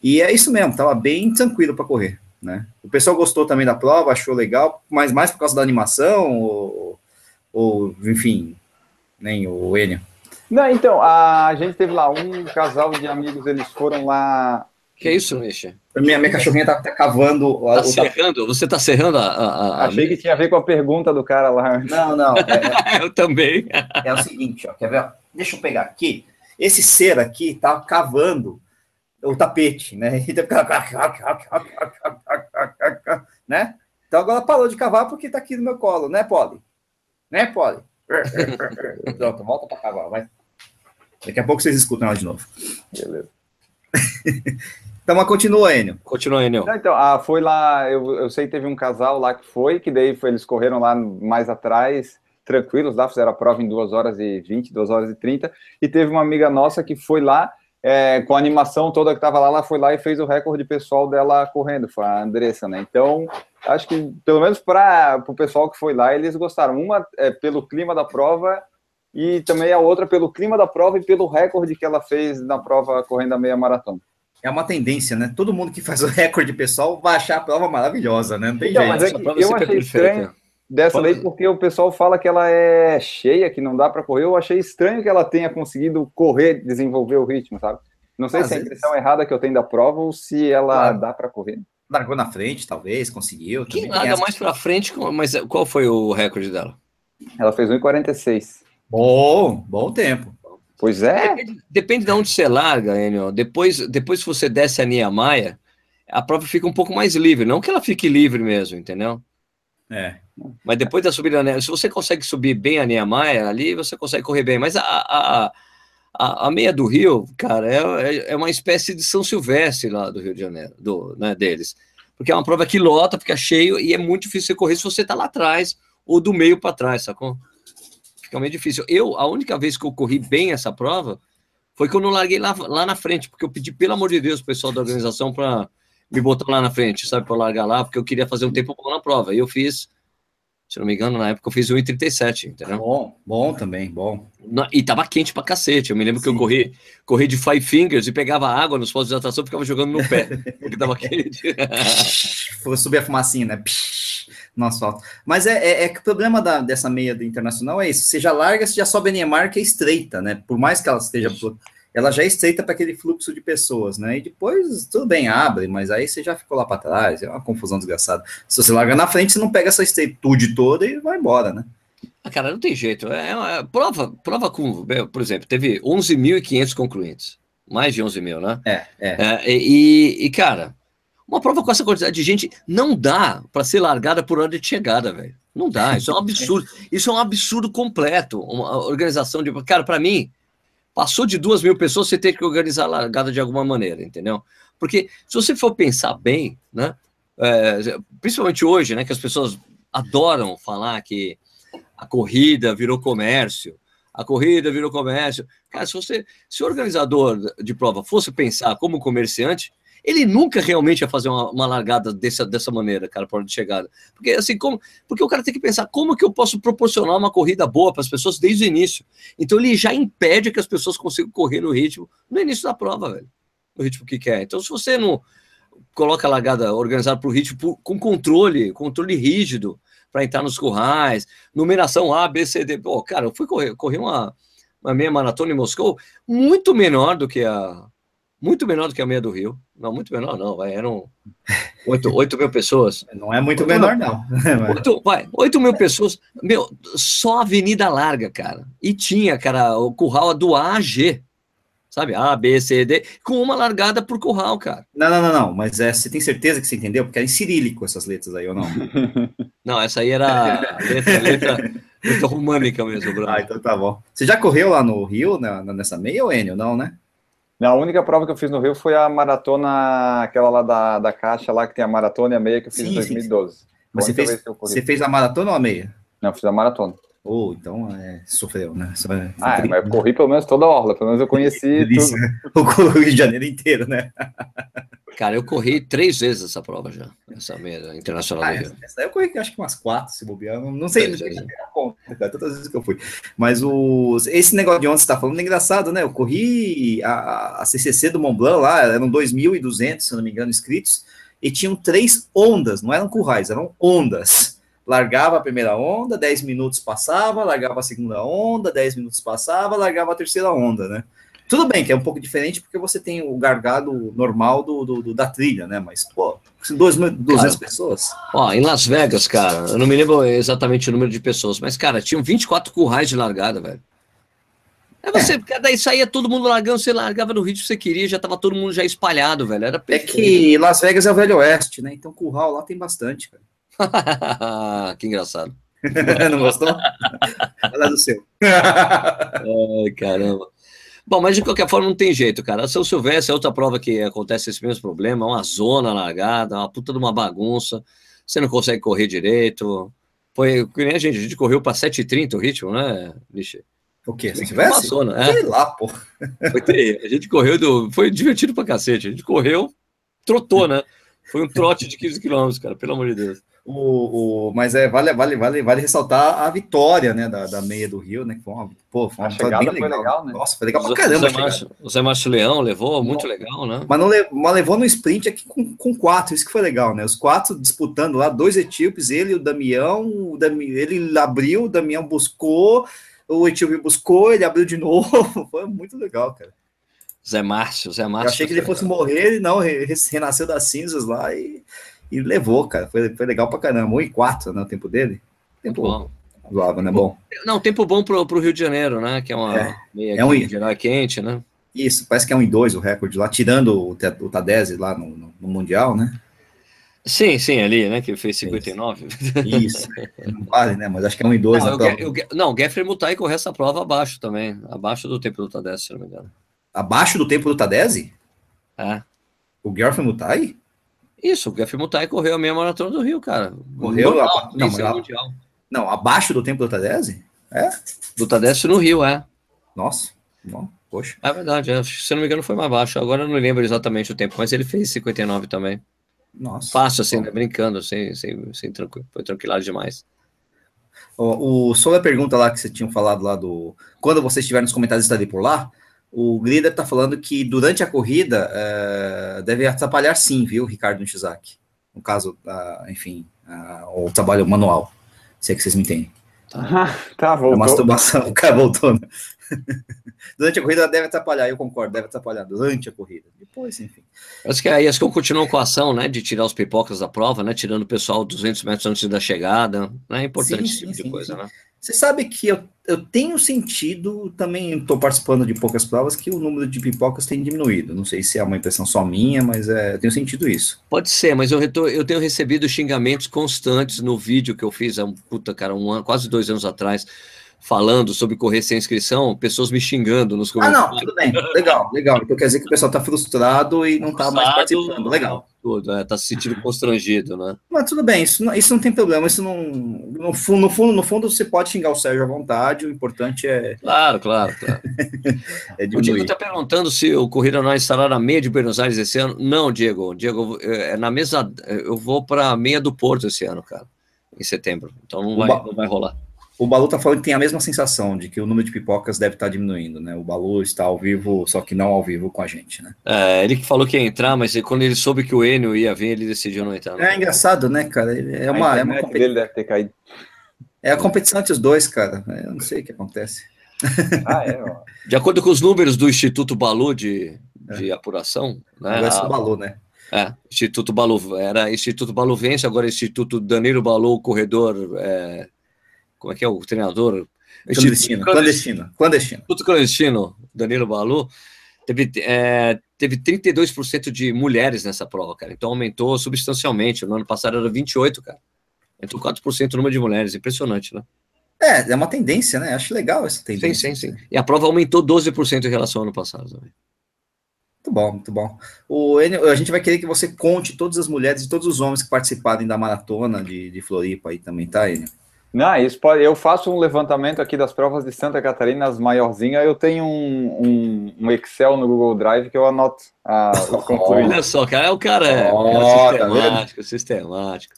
E é isso mesmo, tava bem tranquilo para correr, né? O pessoal gostou também da prova, achou legal, mas mais por causa da animação, ou, ou enfim, nem o Enio. Não, então, a gente teve lá um casal de amigos, eles foram lá. Que é isso, Misha? Minha, minha cachorrinha tá, tá cavando. Tá o, serrando? Você tá serrando a, a, a, Achei que tinha a ver com a pergunta do cara lá. Não, não. É, eu também. É o seguinte, ó, quer ver? Deixa eu pegar aqui. Esse ser aqui tá cavando o tapete, né? né? Então agora parou de cavar porque tá aqui no meu colo, né, Polly? Né, Polly? Pronto, volta para cavar, vai. Daqui a pouco vocês escutam ela de novo. Beleza. então, mas continua, Enio. Continua, Enio. Não, então, ah, foi lá, eu, eu sei que teve um casal lá que foi, que daí foi, eles correram lá mais atrás, tranquilos lá, fizeram a prova em 2 horas e 20, 2 horas e 30, e teve uma amiga nossa que foi lá, é, com a animação toda que estava lá, ela foi lá e fez o recorde pessoal dela correndo, foi a Andressa, né? Então, acho que, pelo menos para o pessoal que foi lá, eles gostaram. Uma é pelo clima da prova e também a outra pelo clima da prova e pelo recorde que ela fez na prova correndo a meia maratona. É uma tendência, né? Todo mundo que faz o recorde pessoal vai achar a prova maravilhosa, né? Não tem então, jeito. Mas é que eu achei estranho dessa lei porque o pessoal fala que ela é cheia, que não dá para correr. Eu achei estranho que ela tenha conseguido correr, desenvolver o ritmo, sabe? Não sei Às se é a impressão vezes... errada que eu tenho da prova ou se ela claro. dá para correr. Largou na frente, talvez, conseguiu. Quem larga mais para frente, mas qual foi o recorde dela? Ela fez 1,46. Bom, bom tempo. Pois é. Depende, depende de onde você larga, Enio. Depois, depois que você desce a Niemeyer, a prova fica um pouco mais livre. Não que ela fique livre mesmo, entendeu? É. Mas depois da subida, se você consegue subir bem a Niemeyer ali, você consegue correr bem. Mas a, a, a, a meia do Rio, cara, é, é, é uma espécie de São Silvestre lá do Rio de Janeiro, do, né, deles. Porque é uma prova que lota, fica cheio e é muito difícil você correr se você tá lá atrás ou do meio para trás, sacou? Fica meio difícil. Eu, a única vez que eu corri bem essa prova foi quando eu larguei lá, lá na frente, porque eu pedi, pelo amor de Deus, o pessoal da organização para me botou lá na frente, sabe, para largar lá, porque eu queria fazer um tempo bom na prova. E eu fiz, se não me engano, na época eu fiz 1,37, entendeu? Bom, bom também, bom. e tava quente pra cacete. Eu me lembro Sim. que eu corri, corri de five fingers e pegava água nos postos de atração e ficava jogando no pé, porque tava quente. Foi subir a fumacinha, né? no asfalto. Mas é, é, é, que o problema da, dessa meia do internacional é isso. Você já larga, você já sobe a Neymar, que é estreita, né? Por mais que ela esteja. Ela já é estreita para aquele fluxo de pessoas, né? E depois tudo bem, abre, mas aí você já ficou lá para trás, é uma confusão desgraçada. Se você larga na frente, você não pega essa estreitude toda e vai embora, né? Ah, cara, não tem jeito. É, é, prova, prova com, por exemplo, teve 11.500 concluintes. Mais de 11 mil, né? É, é. é e, e, cara, uma prova com essa quantidade de gente não dá para ser largada por ordem de chegada, velho. Não dá, isso é um absurdo. Isso é um absurdo completo. Uma organização de. Cara, para mim, passou de duas mil pessoas, você tem que organizar a largada de alguma maneira, entendeu? Porque se você for pensar bem, né? É, principalmente hoje, né? Que as pessoas adoram falar que a corrida virou comércio, a corrida virou comércio. Cara, se você, se o organizador de prova fosse pensar como comerciante, ele nunca realmente ia fazer uma, uma largada dessa, dessa maneira, cara, para de chegada. Porque assim, como, porque o cara tem que pensar como que eu posso proporcionar uma corrida boa para as pessoas desde o início. Então ele já impede que as pessoas consigam correr no ritmo no início da prova, velho. No ritmo que quer. Então, se você não coloca a largada organizada para o ritmo por, com controle, controle rígido, para entrar nos currais, numeração A, B, C, D. Pô, cara, eu fui correr, correr uma, uma meia maratona em Moscou muito menor do que a muito menor do que a meia do Rio. Não, muito menor, não, vai, eram 8, 8 mil pessoas. Não é muito menor, não. 8, vai, 8 mil pessoas. Meu, só avenida larga, cara. E tinha, cara, o curral do A a G. Sabe? A, B, C, D, com uma largada por curral, cara. Não, não, não, não. Mas é, você tem certeza que você entendeu? Porque era em cirílico essas letras aí, ou não? não, essa aí era letra, letra, letra românica mesmo, Bruno. Ah, então tá bom. Você já correu lá no Rio, na, nessa meia, ou Enio? Não, né? A única prova que eu fiz no Rio foi a maratona, aquela lá da, da Caixa, lá que tem a maratona e a meia que eu fiz sim, em 2012. Sim. Mas você fez, você fez a maratona ou a meia? Não, eu fiz a maratona. Ou oh, então é, sofreu, né? É, ah, é, mas eu corri pelo menos toda a orla, pelo menos eu conheci tudo. o Rio de Janeiro inteiro, né? Cara, eu corri três vezes essa prova já, essa meia internacional ah, do Rio. Essa eu corri acho que umas quatro, se bobear, não, não sei, não sei a conta, cara, todas as vezes que eu fui. Mas o, esse negócio de onde você está falando é engraçado, né? Eu corri a, a CCC do Mont Blanc lá, eram 2.200, se não me engano, inscritos, e tinham três ondas, não eram currais, eram ondas. Largava a primeira onda, 10 minutos passava, largava a segunda onda, 10 minutos passava, largava a terceira onda, né? Tudo bem que é um pouco diferente porque você tem o gargado normal do, do, do da trilha, né? Mas, pô, 200 pessoas. Ó, em Las Vegas, cara, eu não me lembro exatamente o número de pessoas, mas, cara, tinham 24 currais de largada, velho. É você, é. daí saía todo mundo largando, você largava no ritmo que você queria, já tava todo mundo já espalhado, velho. Era perfeito. É que Las Vegas é o Velho Oeste, né? Então curral lá tem bastante, cara. que engraçado. não gostou? Fala do seu. Ai, caramba. Bom, mas de qualquer forma não tem jeito, cara. São Silvestre é outra prova que acontece esse mesmo problema, uma zona largada, uma puta de uma bagunça, você não consegue correr direito. Foi que nem a gente, a gente correu para 7h30 o ritmo, né, Vixe? O quê? São Silvestre? Passou, né? Sei lá, pô. Foi, a gente correu, do, foi divertido pra cacete. A gente correu, trotou, né? Foi um trote de 15 quilômetros, cara, pelo amor de Deus. O, o, mas é, vale, vale, vale, vale ressaltar a vitória né, da, da meia do Rio, né? Que foi uma, pô, foi uma a chegada bem legal. legal. né? Nossa, foi legal pra caramba. O Zé Márcio, Leão levou, muito legal, né? Mas, não levou, mas levou no sprint aqui com, com quatro, isso que foi legal, né? Os quatro disputando lá, dois etíopes, ele e o Damião, o Dami, ele abriu, o Damião buscou, o etíope buscou, ele abriu de novo. foi muito legal, cara. Zé Márcio, Zé Márcio. Eu achei que ele fosse morrer, não, renasceu das cinzas lá e e levou, cara. Foi, foi legal pra caramba. 1 e 4, né? O tempo dele. Tempo bom. Zoava, né? Bom. Não, tempo bom pro, pro Rio de Janeiro, né? Que é uma é, meia é um, geral é quente, né? Isso, parece que é um em dois o recorde lá, tirando o, o Tadese lá no, no, no, Mundial, né? Sim, sim, ali, né? Que fez 59. Isso. Não vale, né? Mas acho que é um em dois. Não, né, o, não o Geoffrey Mutai correu essa prova abaixo também. Abaixo do tempo do Tadese, se não me engano. Abaixo do tempo do Tadese? É. O Geoffrey Mutai? Isso, o Jeff Mutai correu a meia maratona do Rio, cara. Correu Normal, não, mas, não, abaixo do tempo do Tadese? É? Do Tadese no Rio, é. Nossa, bom, poxa. É verdade, é, se não me engano foi mais baixo. Agora eu não lembro exatamente o tempo, mas ele fez 59 também. Nossa. Fácil, assim, né? Brincando, sem, sem, sem tranquilo. Foi tranquilidade demais. O, o, sobre a pergunta lá que você tinha falado lá do. Quando você estiver nos comentários estarei por lá, o Grida está falando que durante a corrida é, deve atrapalhar sim, viu, Ricardo Nishizaki? No caso, enfim, o trabalho manual. Se é que vocês me entendem. Tá, tá voltou. A masturbação, o cara voltou. Né? durante a corrida deve atrapalhar, eu concordo, deve atrapalhar durante a corrida. Depois, enfim. Acho que aí acho que eu continuo com a ação, né, de tirar os pipocas da prova, né, tirando o pessoal 200 metros antes da chegada, né, é importante sim, esse tipo sim, de coisa, sim. né. Você sabe que eu, eu tenho sentido, também estou participando de poucas provas, que o número de pipocas tem diminuído. Não sei se é uma impressão só minha, mas é, eu tenho sentido isso. Pode ser, mas eu, eu tenho recebido xingamentos constantes no vídeo que eu fiz há um puta, cara, um ano, quase dois anos atrás, falando sobre correr sem inscrição, pessoas me xingando nos comentários. Ah, não, tudo bem, legal, legal. Então quer dizer que o pessoal está frustrado e não está mais participando, legal. Tudo, é, tá se sentindo constrangido, né? Mas tudo bem, isso não, isso não tem problema, isso não, no fundo, no fundo, no fundo, você pode xingar o Sérgio à vontade, o importante é... Claro, claro, claro. é o Diego está perguntando se o Corrida não estará na meia de Buenos Aires esse ano. Não, Diego, Diego, é na mesa, eu vou para a meia do Porto esse ano, cara, em setembro, então não vai, não vai rolar. O Balu tá falando que tem a mesma sensação de que o número de pipocas deve estar tá diminuindo, né? O Balu está ao vivo, só que não ao vivo com a gente, né? É, ele que falou que ia entrar, mas quando ele soube que o Enio ia vir, ele decidiu não entrar. É engraçado, né, cara? É uma, é uma compet... dele deve ter caído. É a competição entre os dois, cara. Eu não sei o que acontece. Ah, é, ó. De acordo com os números do Instituto Balu de, de é. apuração, né? Agora é o Balu, né? É, Instituto Balu, era Instituto Baluvense, agora Instituto Danilo Balu, corredor é, como é que é o treinador? Clandestino, clandestino, clandestino. Tudo clandestino, Danilo Balu, teve, é, teve 32% de mulheres nessa prova, cara. Então aumentou substancialmente. No ano passado era 28%, cara. Aumentou 4% o número de mulheres. Impressionante, né? É, é uma tendência, né? Acho legal essa tendência. Sim, sim, sim. E a prova aumentou 12% em relação ao ano passado também. Muito bom, muito bom. O, a gente vai querer que você conte todas as mulheres e todos os homens que participarem da maratona de, de Floripa aí também, tá, Enio? Não, isso pode, eu faço um levantamento aqui das provas de Santa Catarina, as maiorzinhas. Eu tenho um, um, um, Excel no Google Drive que eu anoto a, os Olha só, cara, é o cara é, oh, é sistemático, tá sistemático.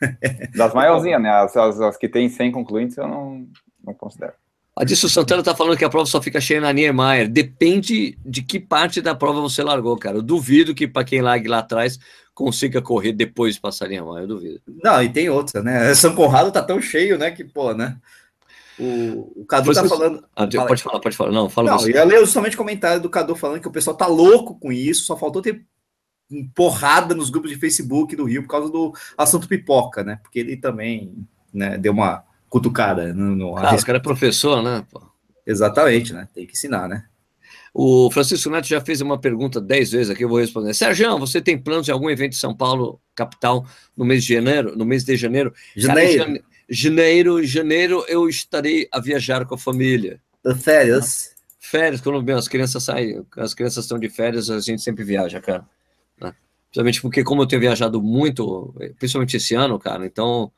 Das maiorzinhas, né? As, as, as, que tem 100 concluintes eu não, não considero. A Disso Santana tá falando que a prova só fica cheia na Niemeyer. Depende de que parte da prova você largou, cara. Eu duvido que para quem largue lá atrás consiga correr depois de passar a linha eu duvido. Não, e tem outra, né? São Conrado tá tão cheio, né? Que, pô, né? O, o Cadu tá falando. Ah, fala pode falar, pode falar. Não, fala Não, você. eu ia ler justamente o comentário do Cadu falando que o pessoal tá louco com isso, só faltou ter porrada nos grupos de Facebook do Rio por causa do assunto pipoca, né? Porque ele também né, deu uma cutucada no. no ah, o cara é professor, né? Pô. Exatamente, né? Tem que ensinar, né? O Francisco Neto já fez uma pergunta dez vezes aqui, eu vou responder. Sérgio, você tem planos de algum evento em São Paulo, capital, no mês de janeiro? No mês de janeiro? Janeiro. Cara, janeiro, janeiro eu estarei a viajar com a família. Férias. Férias, quando as crianças saem, as crianças estão de férias, a gente sempre viaja, cara. Né? Principalmente porque, como eu tenho viajado muito, principalmente esse ano, cara, então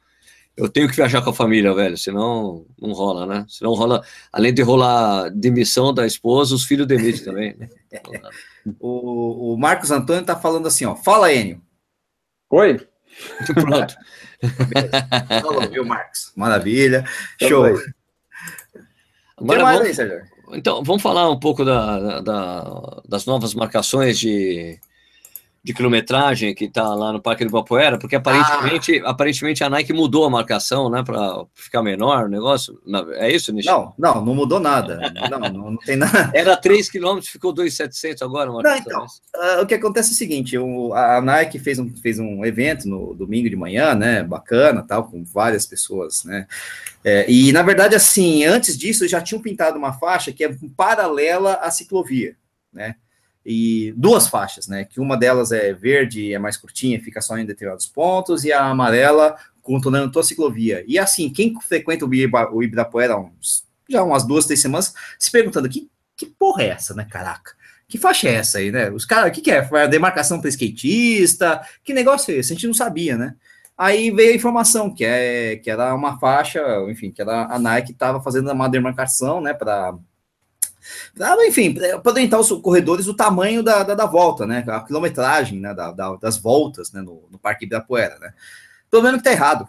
eu tenho que viajar com a família, velho, senão não rola, né? Senão rola, além de rolar demissão da esposa, os filhos demitem também. Né? o, o, Marcos Antônio tá falando assim, ó, fala, Enio. Oi? Pronto. Falou, viu, Marcos? Maravilha, show. Agora, vamos, aí, então, vamos falar um pouco da, da, das novas marcações de de quilometragem que está lá no Parque do Ibirapuera, porque aparentemente, ah. aparentemente a Nike mudou a marcação, né, para ficar menor o negócio. É isso, Nishi? Não, não, não mudou nada. não, não, não, tem nada. Era 3 km, ficou 2,700 agora. Não, então, uh, o que acontece é o seguinte, o, a Nike fez um, fez um evento no domingo de manhã, né, bacana, tal, com várias pessoas, né, é, e na verdade, assim, antes disso, já tinham pintado uma faixa que é paralela à ciclovia, né, e duas faixas, né? Que uma delas é verde, é mais curtinha, fica só em determinados pontos, e a amarela contornando toda a ciclovia. E assim, quem frequenta o, Ibirapuera uns, já umas duas, três semanas, se perguntando que, que porra é essa, né? Caraca. Que faixa é essa aí, né? Os caras, o que, que é? Demarcação para skatista? Que negócio é esse? A gente não sabia, né? Aí veio a informação que é que era uma faixa, enfim, que era a Nike estava fazendo uma demarcação, né, para Ah, enfim, é, para orientar os corredores o tamanho da, da, da, volta, né? A quilometragem né? Da, da, das voltas né? no, no Parque Ibirapuera, né? Pelo menos que tá errado.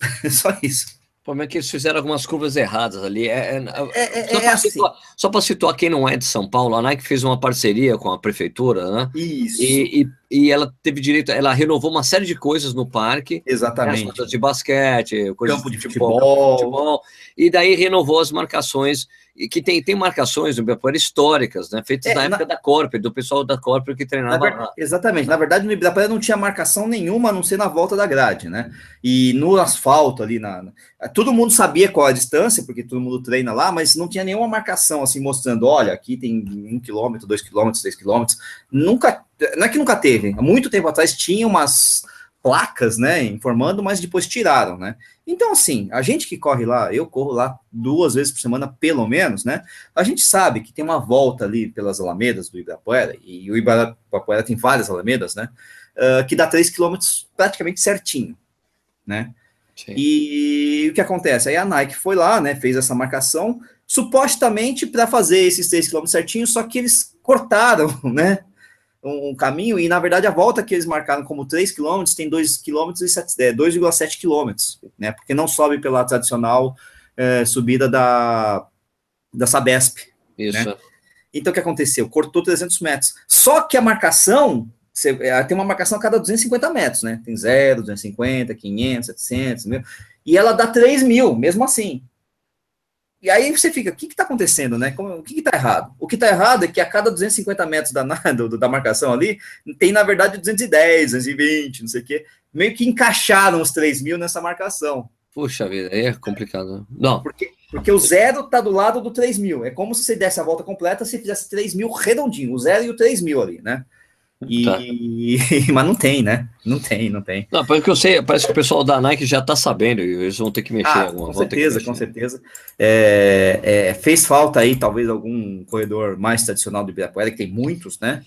Só isso. O problema é que eles fizeram algumas curvas erradas ali. É, é, é, é, é assim. só para situar quem não é de São Paulo, a Nike fez uma parceria com a prefeitura, né? Isso. E, e, e ela teve direito, ela renovou uma série de coisas no parque. Exatamente. Né, de basquete, coisas campo de futebol, futebol. E daí renovou as marcações e que tem, tem marcações no Ibirapuera históricas, né? Feitas é, na época na... da Corp, do pessoal da Corp que treinava. Ver... Exatamente. Na verdade, no Ibirapuera não tinha marcação nenhuma, a não ser na volta da grade, né? E no asfalto ali, na... todo mundo sabia qual a distância, porque todo mundo treina lá, mas não tinha nenhuma marcação assim mostrando, olha, aqui tem um quilômetro, dois quilômetros, três quilômetros. Nunca, não é que nunca teve. Há muito tempo atrás tinha umas placas, né, informando, mas depois tiraram, né? Então, assim, a gente que corre lá, eu corro lá duas vezes por semana, pelo menos, né? A gente sabe que tem uma volta ali pelas alamedas do Ibirapuera, e o Ibirapuera tem várias alamedas, né? Uh, que dá 3 quilômetros praticamente certinho, né? Sim. E o que acontece? Aí a Nike foi lá, né, fez essa marcação, supostamente para fazer esses 3 quilômetros certinho, só que eles cortaram, né? Um, caminho, e na verdade a volta que eles marcaram como 3 km tem 2 km e 2,7 km, né? Porque não sobe pela tradicional é, subida da, da Sabesp. Isso. Né? Então o que aconteceu? Cortou 300 metros. Só que a marcação você, é, tem uma marcação a cada 250 metros, né? Tem 0, 250, 500, 700, mil. E ela dá 3 mil, mesmo assim. E aí você fica, o que está acontecendo, né? O que está errado? O que está errado é que a cada 250 metros da, do, da marcação ali, tem, na verdade, 210, 220, não sei o quê. Meio que encaixaram os 3 mil nessa marcação. Puxa vida, aí é complicado. Não. Porque, porque o zero está do lado do 3 mil. É como se você desse a volta completa se fizesse 3 mil redondinho, o zero e o 3 mil ali, né? E, tá. mas não tem, né? Não tem, não tem. Não, pelo que eu sei, parece que o pessoal da Nike já está sabendo e eles vão ter que mexer. Ah, com certeza, com certeza. É, é, fez falta aí, talvez, algum corredor mais tradicional do Ibirapuera, que tem muitos, né?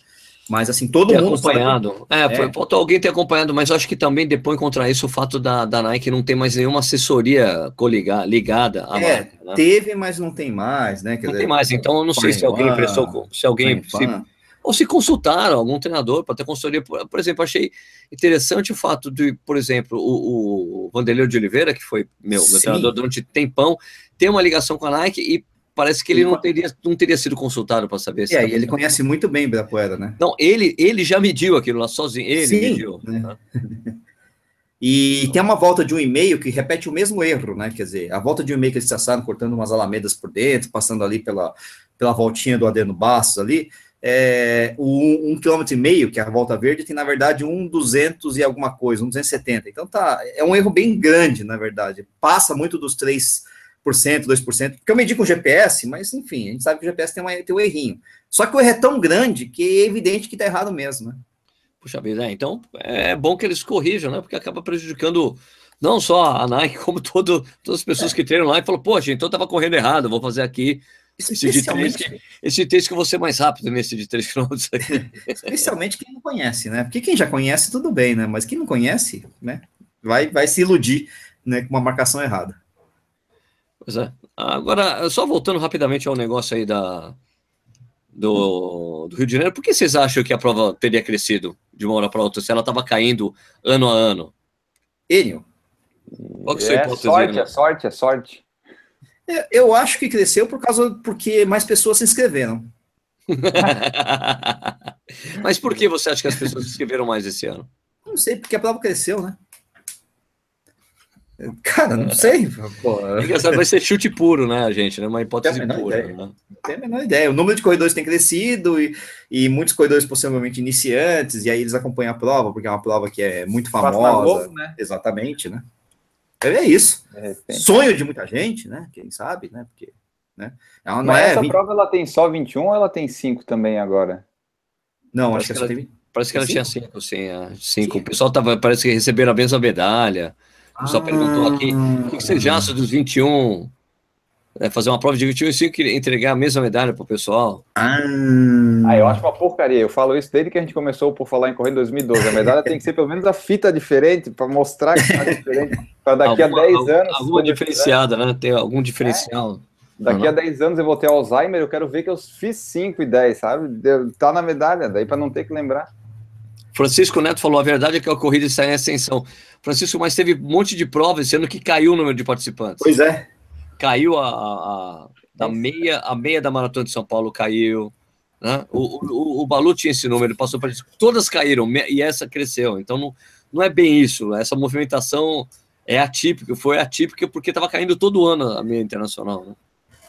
Mas assim, todo ter mundo. acompanhado. É, é. Foi, faltou alguém ter acompanhado, mas acho que também depois contra isso o fato da, da Nike não ter mais nenhuma assessoria coligar, ligada à é, marca. Né? Teve, mas não tem mais, né? Quer não dizer, tem mais, então eu não sei se alguém prestou. Se alguém. Se, ou se consultaram algum treinador para ter consultoria. Por, por, exemplo, achei interessante o fato de, por exemplo, o, o Vanderlei de Oliveira, que foi meu, meu treinador durante tempão, ter uma ligação com a Nike e parece que ele não teria, não teria sido consultado para saber se. É, ele conhece muito bem da poeira, né? Não, ele, ele já mediu aquilo lá sozinho, ele Sim, mediu. Né? Tá? E tem uma volta de um e-mail que repete o mesmo erro, né? Quer dizer, a volta de um e-mail que eles passaram cortando umas alamedas por dentro, passando ali pela, pela voltinha do Adeno Bastos ali, é, o um quilômetro e meio, que é a volta verde, tem na verdade um 200 e alguma coisa, um 270. Então tá, é um erro bem grande, na verdade. Passa muito dos 3%, 2%, porque eu medi com o GPS, mas enfim, a gente sabe que o GPS tem, uma, tem um errinho. Só que o erro é tão grande que é evidente que tá errado mesmo, né? Puxa vida, é, então é bom que eles corrijam, né? Porque acaba prejudicando não só a Nike, como todo, todas as pessoas é. que treinam lá e falam, poxa, então eu tava correndo errado, vou fazer aqui esse de 3, que, esse texto que eu vou ser mais rápido nesse de 3 km aqui. Especialmente quem não conhece, né? Porque quem já conhece, tudo bem, né? Mas quem não conhece, né? Vai, vai se iludir né, com uma marcação errada. Pois é. Agora, só voltando rapidamente ao negócio aí da, do, do Rio de Janeiro, por que vocês acham que a prova teria crescido de uma hora para outra se ela estava caindo ano a ano? Enio. Qual que é, é sorte, é sorte, é sorte. É, eu acho que cresceu por causa porque mais pessoas se inscreveram. Mas por que você acha que as pessoas se inscreveram mais esse ano? Não sei, porque a prova cresceu, né? Cara, não sei. É vai ser chute puro, né, gente? Né? Uma hipótese pura. Né? Não tem a menor ideia. O número de corredores tem crescido e, e muitos corredores possivelmente iniciantes, e aí eles acompanham a prova, porque é uma prova que é muito famosa. né? Exatamente, né? É isso. Sonho de muita gente, né? Quem sabe, né? Porque, né? Ela não Mas é essa 20... prova ela tem só 21 ou ela tem 5 também agora? Não, parece acho que, que ela, tem... Parece que ela tinha 5, sim. 5. O pessoal tava, parece que receberam a mesma medalha. O pessoal ah, perguntou aqui, o que, que vocês acham dos 21? É fazer uma prova de 21 e 5 e entregar a mesma medalha pro pessoal. Ah. ah, eu acho uma porcaria. Eu falo isso desde que a gente começou por falar em corrida em 2012. A medalha tem que ser pelo menos a fita diferente para mostrar que está diferente. Para daqui alguma, a 10 anos. Alguma diferenciada, né? Ter algum diferencial. Daqui uhum. a 10 anos eu vou ter Alzheimer, eu quero ver que eu fiz 5 e 10, sabe? Tá na medalha, daí para não ter que lembrar. Francisco Neto falou: a verdade é que a corrida está em ascensão. Francisco, mas teve um monte de provas sendo que caiu o número de participantes. Pois é. Caiu a, a, a meia, a meia da Maratona de São Paulo caiu. Né? O, o, o Balu tinha esse número, passou para todas caíram e essa cresceu. Então não, não é bem isso. Essa movimentação é atípica, foi atípica porque estava caindo todo ano a meia internacional. Né?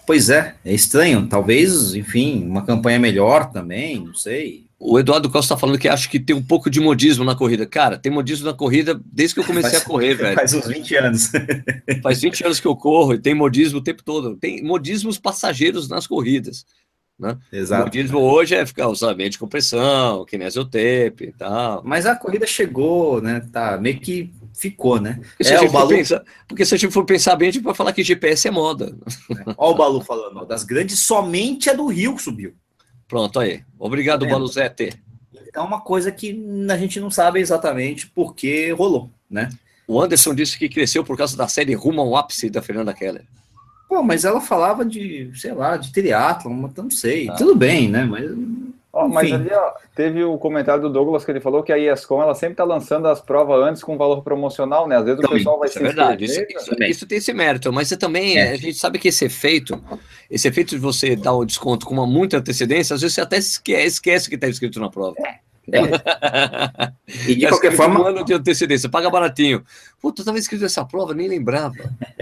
Pois é, é estranho. Talvez, enfim, uma campanha melhor também, não sei. O Eduardo Costa está falando que acho que tem um pouco de modismo na corrida. Cara, tem modismo na corrida desde que eu comecei faz, a correr, velho. Faz uns 20 anos. faz 20 anos que eu corro e tem modismo o tempo todo. Tem modismos passageiros nas corridas. Né? Exato. O modismo hoje é ficar usando de compressão, kinesiotape e tal. Mas a corrida chegou, né? Tá meio que ficou, né? Porque se, é, a, gente Balu... pensar, porque se a gente for pensar bem, a gente vai falar que GPS é moda. É. Olha o Balu falando, das grandes, somente a do Rio que subiu. Pronto, aí. Obrigado, tá Baluzete. É uma coisa que a gente não sabe exatamente por que rolou, né? O Anderson disse que cresceu por causa da série Rumo ao Ápice da Fernanda Keller. Pô, mas ela falava de, sei lá, de triatlon, não sei. Ah. Tudo bem, né? Mas Oh, mas ali ó, teve o comentário do Douglas que ele falou que a ESCOM ela sempre está lançando as provas antes com valor promocional, né? Às vezes também, o pessoal vai isso é verdade, isso, isso, isso, tem esse mérito, mas você também é. a gente sabe que esse efeito, esse efeito de você dar o desconto com uma muita antecedência, às vezes você até esquece, esquece que está escrito na prova. É. É. E de qualquer forma. Um ano de antecedência, paga baratinho. Puta, estava escrito essa prova, nem lembrava.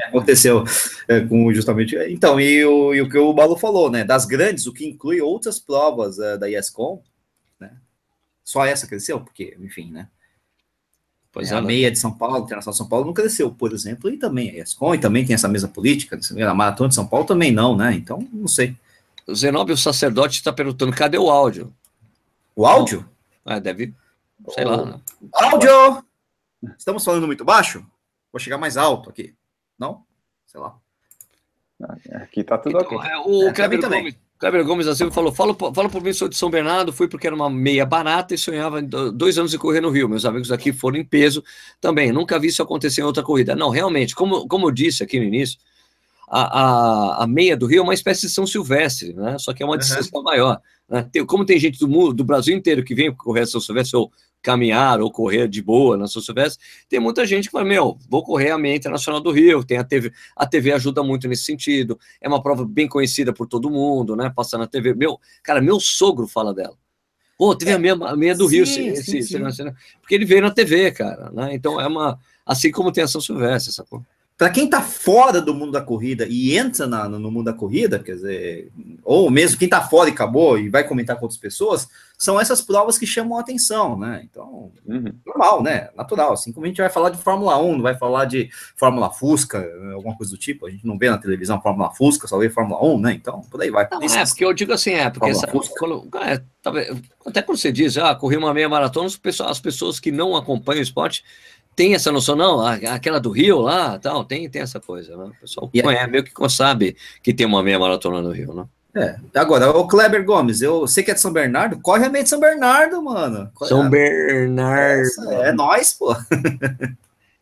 Aconteceu é, com justamente. Então, e o, e o que o Balu falou, né? Das grandes, o que inclui outras provas é, da ESCOM, né? Só essa cresceu, porque, enfim, né? Pois é, a meia de São Paulo, Internacional de São Paulo não cresceu, por exemplo, e também a ESCOM, e também tem essa mesma política, a Maratona de São Paulo também não, né? Então, não sei. O Zenóbio Sacerdote está perguntando: cadê o áudio? O áudio? Ah, deve. Sei oh. lá. Né? Áudio! Estamos falando muito baixo? Vou chegar mais alto aqui. Não? Sei lá. Aqui tá tudo então, ok. É, o é, Kleber, Gomes, Kleber Gomes da Silva falou: fala, fala por mim, sou de São Bernardo, fui porque era uma meia barata e sonhava dois anos de correr no Rio. Meus amigos aqui foram em peso também. Nunca vi isso acontecer em outra corrida. Não, realmente, como, como eu disse aqui no início, a, a, a meia do Rio é uma espécie de São Silvestre, né? Só que é uma uhum. distância maior. Né? Tem, como tem gente do mundo, do Brasil inteiro que vem correr a São Silvestre ou caminhar ou correr de boa na São Silvestre, tem muita gente que fala, meu, vou correr a meia internacional do Rio, tem a TV, a TV ajuda muito nesse sentido, é uma prova bem conhecida por todo mundo, né, passar na TV, meu, cara, meu sogro fala dela, pô, teve é, a, meia, a meia do sim, Rio, sim, sim, sim. porque ele veio na TV, cara, né, então é uma, assim como tem a São Silvestre, essa porra para quem está fora do mundo da corrida e entra na, no mundo da corrida, quer dizer, ou mesmo quem está fora e acabou e vai comentar com outras pessoas, são essas provas que chamam a atenção, né? Então, uhum. normal, né? Natural. Assim como a gente vai falar de Fórmula 1, não vai falar de Fórmula Fusca, alguma coisa do tipo. A gente não vê na televisão Fórmula Fusca, só vê Fórmula 1, né? Então, por aí vai. Não, é, porque eu digo assim, é, porque essa, quando, é, até quando você diz, ah, corri uma meia maratona, as pessoas que não acompanham o esporte tem essa noção, não, aquela do Rio lá, tal, tem, tem essa coisa, né? O pessoal e conhece, meio que sabe que tem uma meia maratona no Rio, né? É, agora, o Kleber Gomes, eu sei que é de São Bernardo, corre a meia de São Bernardo, mano. São Bernardo. É, é nós, pô.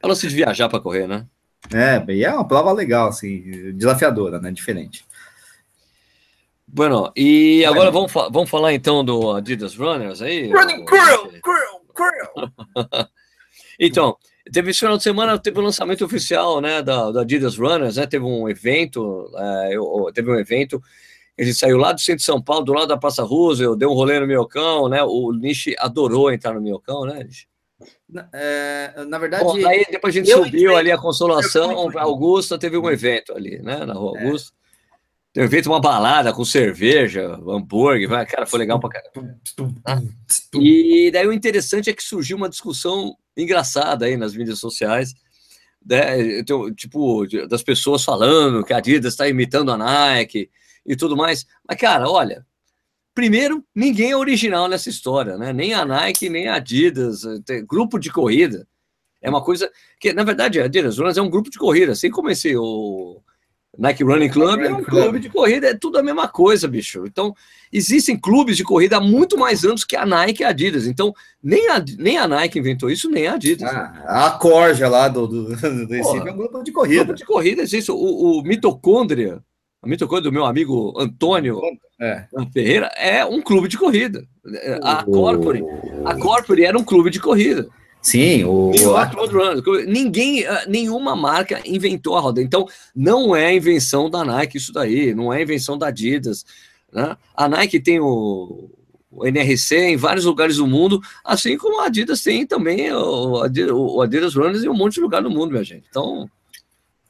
É lance de viajar para correr, né? É, e é uma prova legal, assim, desafiadora, né? Diferente. Bueno, e agora vamos, vamos falar então do Adidas Runners aí? Running Curl, Curl, Curl. Então, teve esse final de semana, teve o lançamento oficial, né, da, da Adidas Runners, né, teve um evento, é, eu, teve um evento, ele saiu lá do centro de São Paulo, do lado da Praça Roosevelt, deu um rolê no Miocão, né, o Nishi adorou entrar no Miocão, né, Nishi? Na, é, na verdade... Bom, aí depois a gente subiu ali a Consolação, Augusta, teve um evento ali, né, na Rua é. Augusta. Teve feito uma balada com cerveja, hambúrguer, cara, foi legal pra caramba. Ah, e daí o interessante é que surgiu uma discussão engraçada aí nas mídias sociais, né? tipo, das pessoas falando que a Adidas está imitando a Nike e tudo mais. Mas, cara, olha, primeiro, ninguém é original nessa história, né? Nem a Nike, nem a Adidas, grupo de corrida. É uma coisa que, na verdade, a Adidas é um grupo de corrida, assim como esse o Nike Running Club é um clube de corrida, é tudo a mesma coisa, bicho. Então, existem clubes de corrida há muito mais anos que a Nike e a Adidas. Então, nem a, nem a Nike inventou isso, nem a Adidas. Ah, a Corja lá do, do, do Recife é um grupo de corrida. Grupo de corrida, existe. O, o mitocôndria a mitocôndria do meu amigo Antônio é. Ferreira é um clube de corrida. A Corpore, a Corpore era um clube de corrida. Sim, o. Ninguém, ah, nenhuma marca inventou a roda. Então, não é invenção da Nike isso daí, não é invenção da Adidas. Né? A Nike tem o, o NRC em vários lugares do mundo, assim como a Adidas tem também o Adidas, o Adidas Runners em um monte de lugar do mundo, minha gente. Então,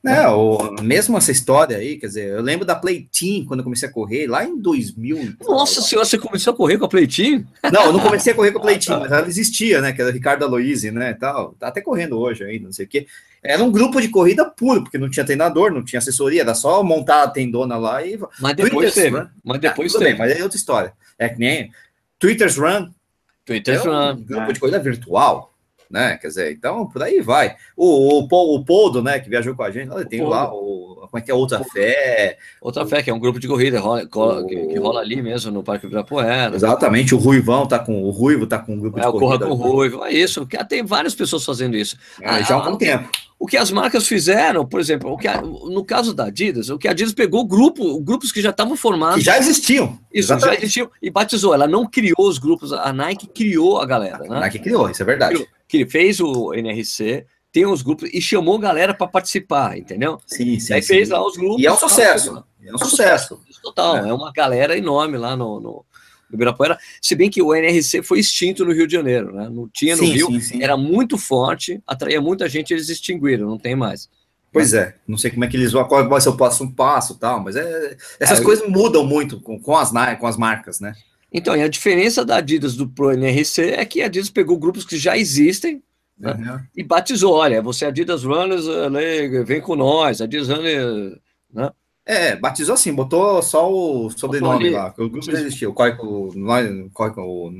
é, o, mesmo essa história aí, quer dizer, eu lembro da Playteam quando eu comecei a correr, lá em 2000. Nossa senhora, você começou a correr com a Playteam? Não, eu não comecei a correr com a Playteam, mas ela existia, né? Que era Ricardo Aloise, né? Tal. Tá até correndo hoje ainda, não sei o quê. Era um grupo de corrida puro, porque não tinha treinador, não tinha assessoria, era só montar a tendona lá e. Mas depois teve. Né? Mas depois ah, teve. Bem, mas é outra história. É que nem Twitter's Run. Twitter's é um Run. Grupo é. de corrida virtual né? Quer dizer, então por aí vai. O, o, o Poldo, né, que viajou com a gente, tem lá o. Como é que é Outra Fé? Outra Fé, que é um grupo de corrida rola, o... que, que, rola ali mesmo no Parque Ibirapuera. Exatamente, o Ruivão tá com. O Ruivo tá com um grupo é, de corrida. É, o Corra com o Ruivo, é isso. Tem várias pessoas fazendo isso. É, já há algum tempo. O que as marcas fizeram, por exemplo, o que a, no caso da Adidas, o que a Adidas pegou grupo, grupos que já estavam formados. Que já existiam. Isso, exatamente. já existiam. E batizou. Ela não criou os grupos, a Nike criou a galera. A né? Nike criou, isso é verdade. Criou que fez o NRC, tem os grupos e chamou galera para participar, entendeu? Sim, sim. Aí sim. fez lá os grupos. E é um sucesso. É um sucesso. Total, é. é uma galera enorme lá no, no, no Ibirapuera. Se bem que o NRC foi extinto no Rio de Janeiro, né? Não tinha no sim, Rio, sim, era muito forte, atraía muita gente, eles extinguiram, não tem mais. Pois é, não sei como é que eles vão, qual vai ser o próximo passo tal, mas é, essas é, coisas mudam muito com, com, as, com as marcas, né? Então, e a diferença da Adidas do Pro NRC é que a Adidas pegou grupos que já existem né, uhum. e batizou, olha, você é Adidas Runners, eh, vem com nós, Adidas Runners, né? É, batizou assim, botou só o sobrenome lá, o grupo já existiu, qual é o, qual é o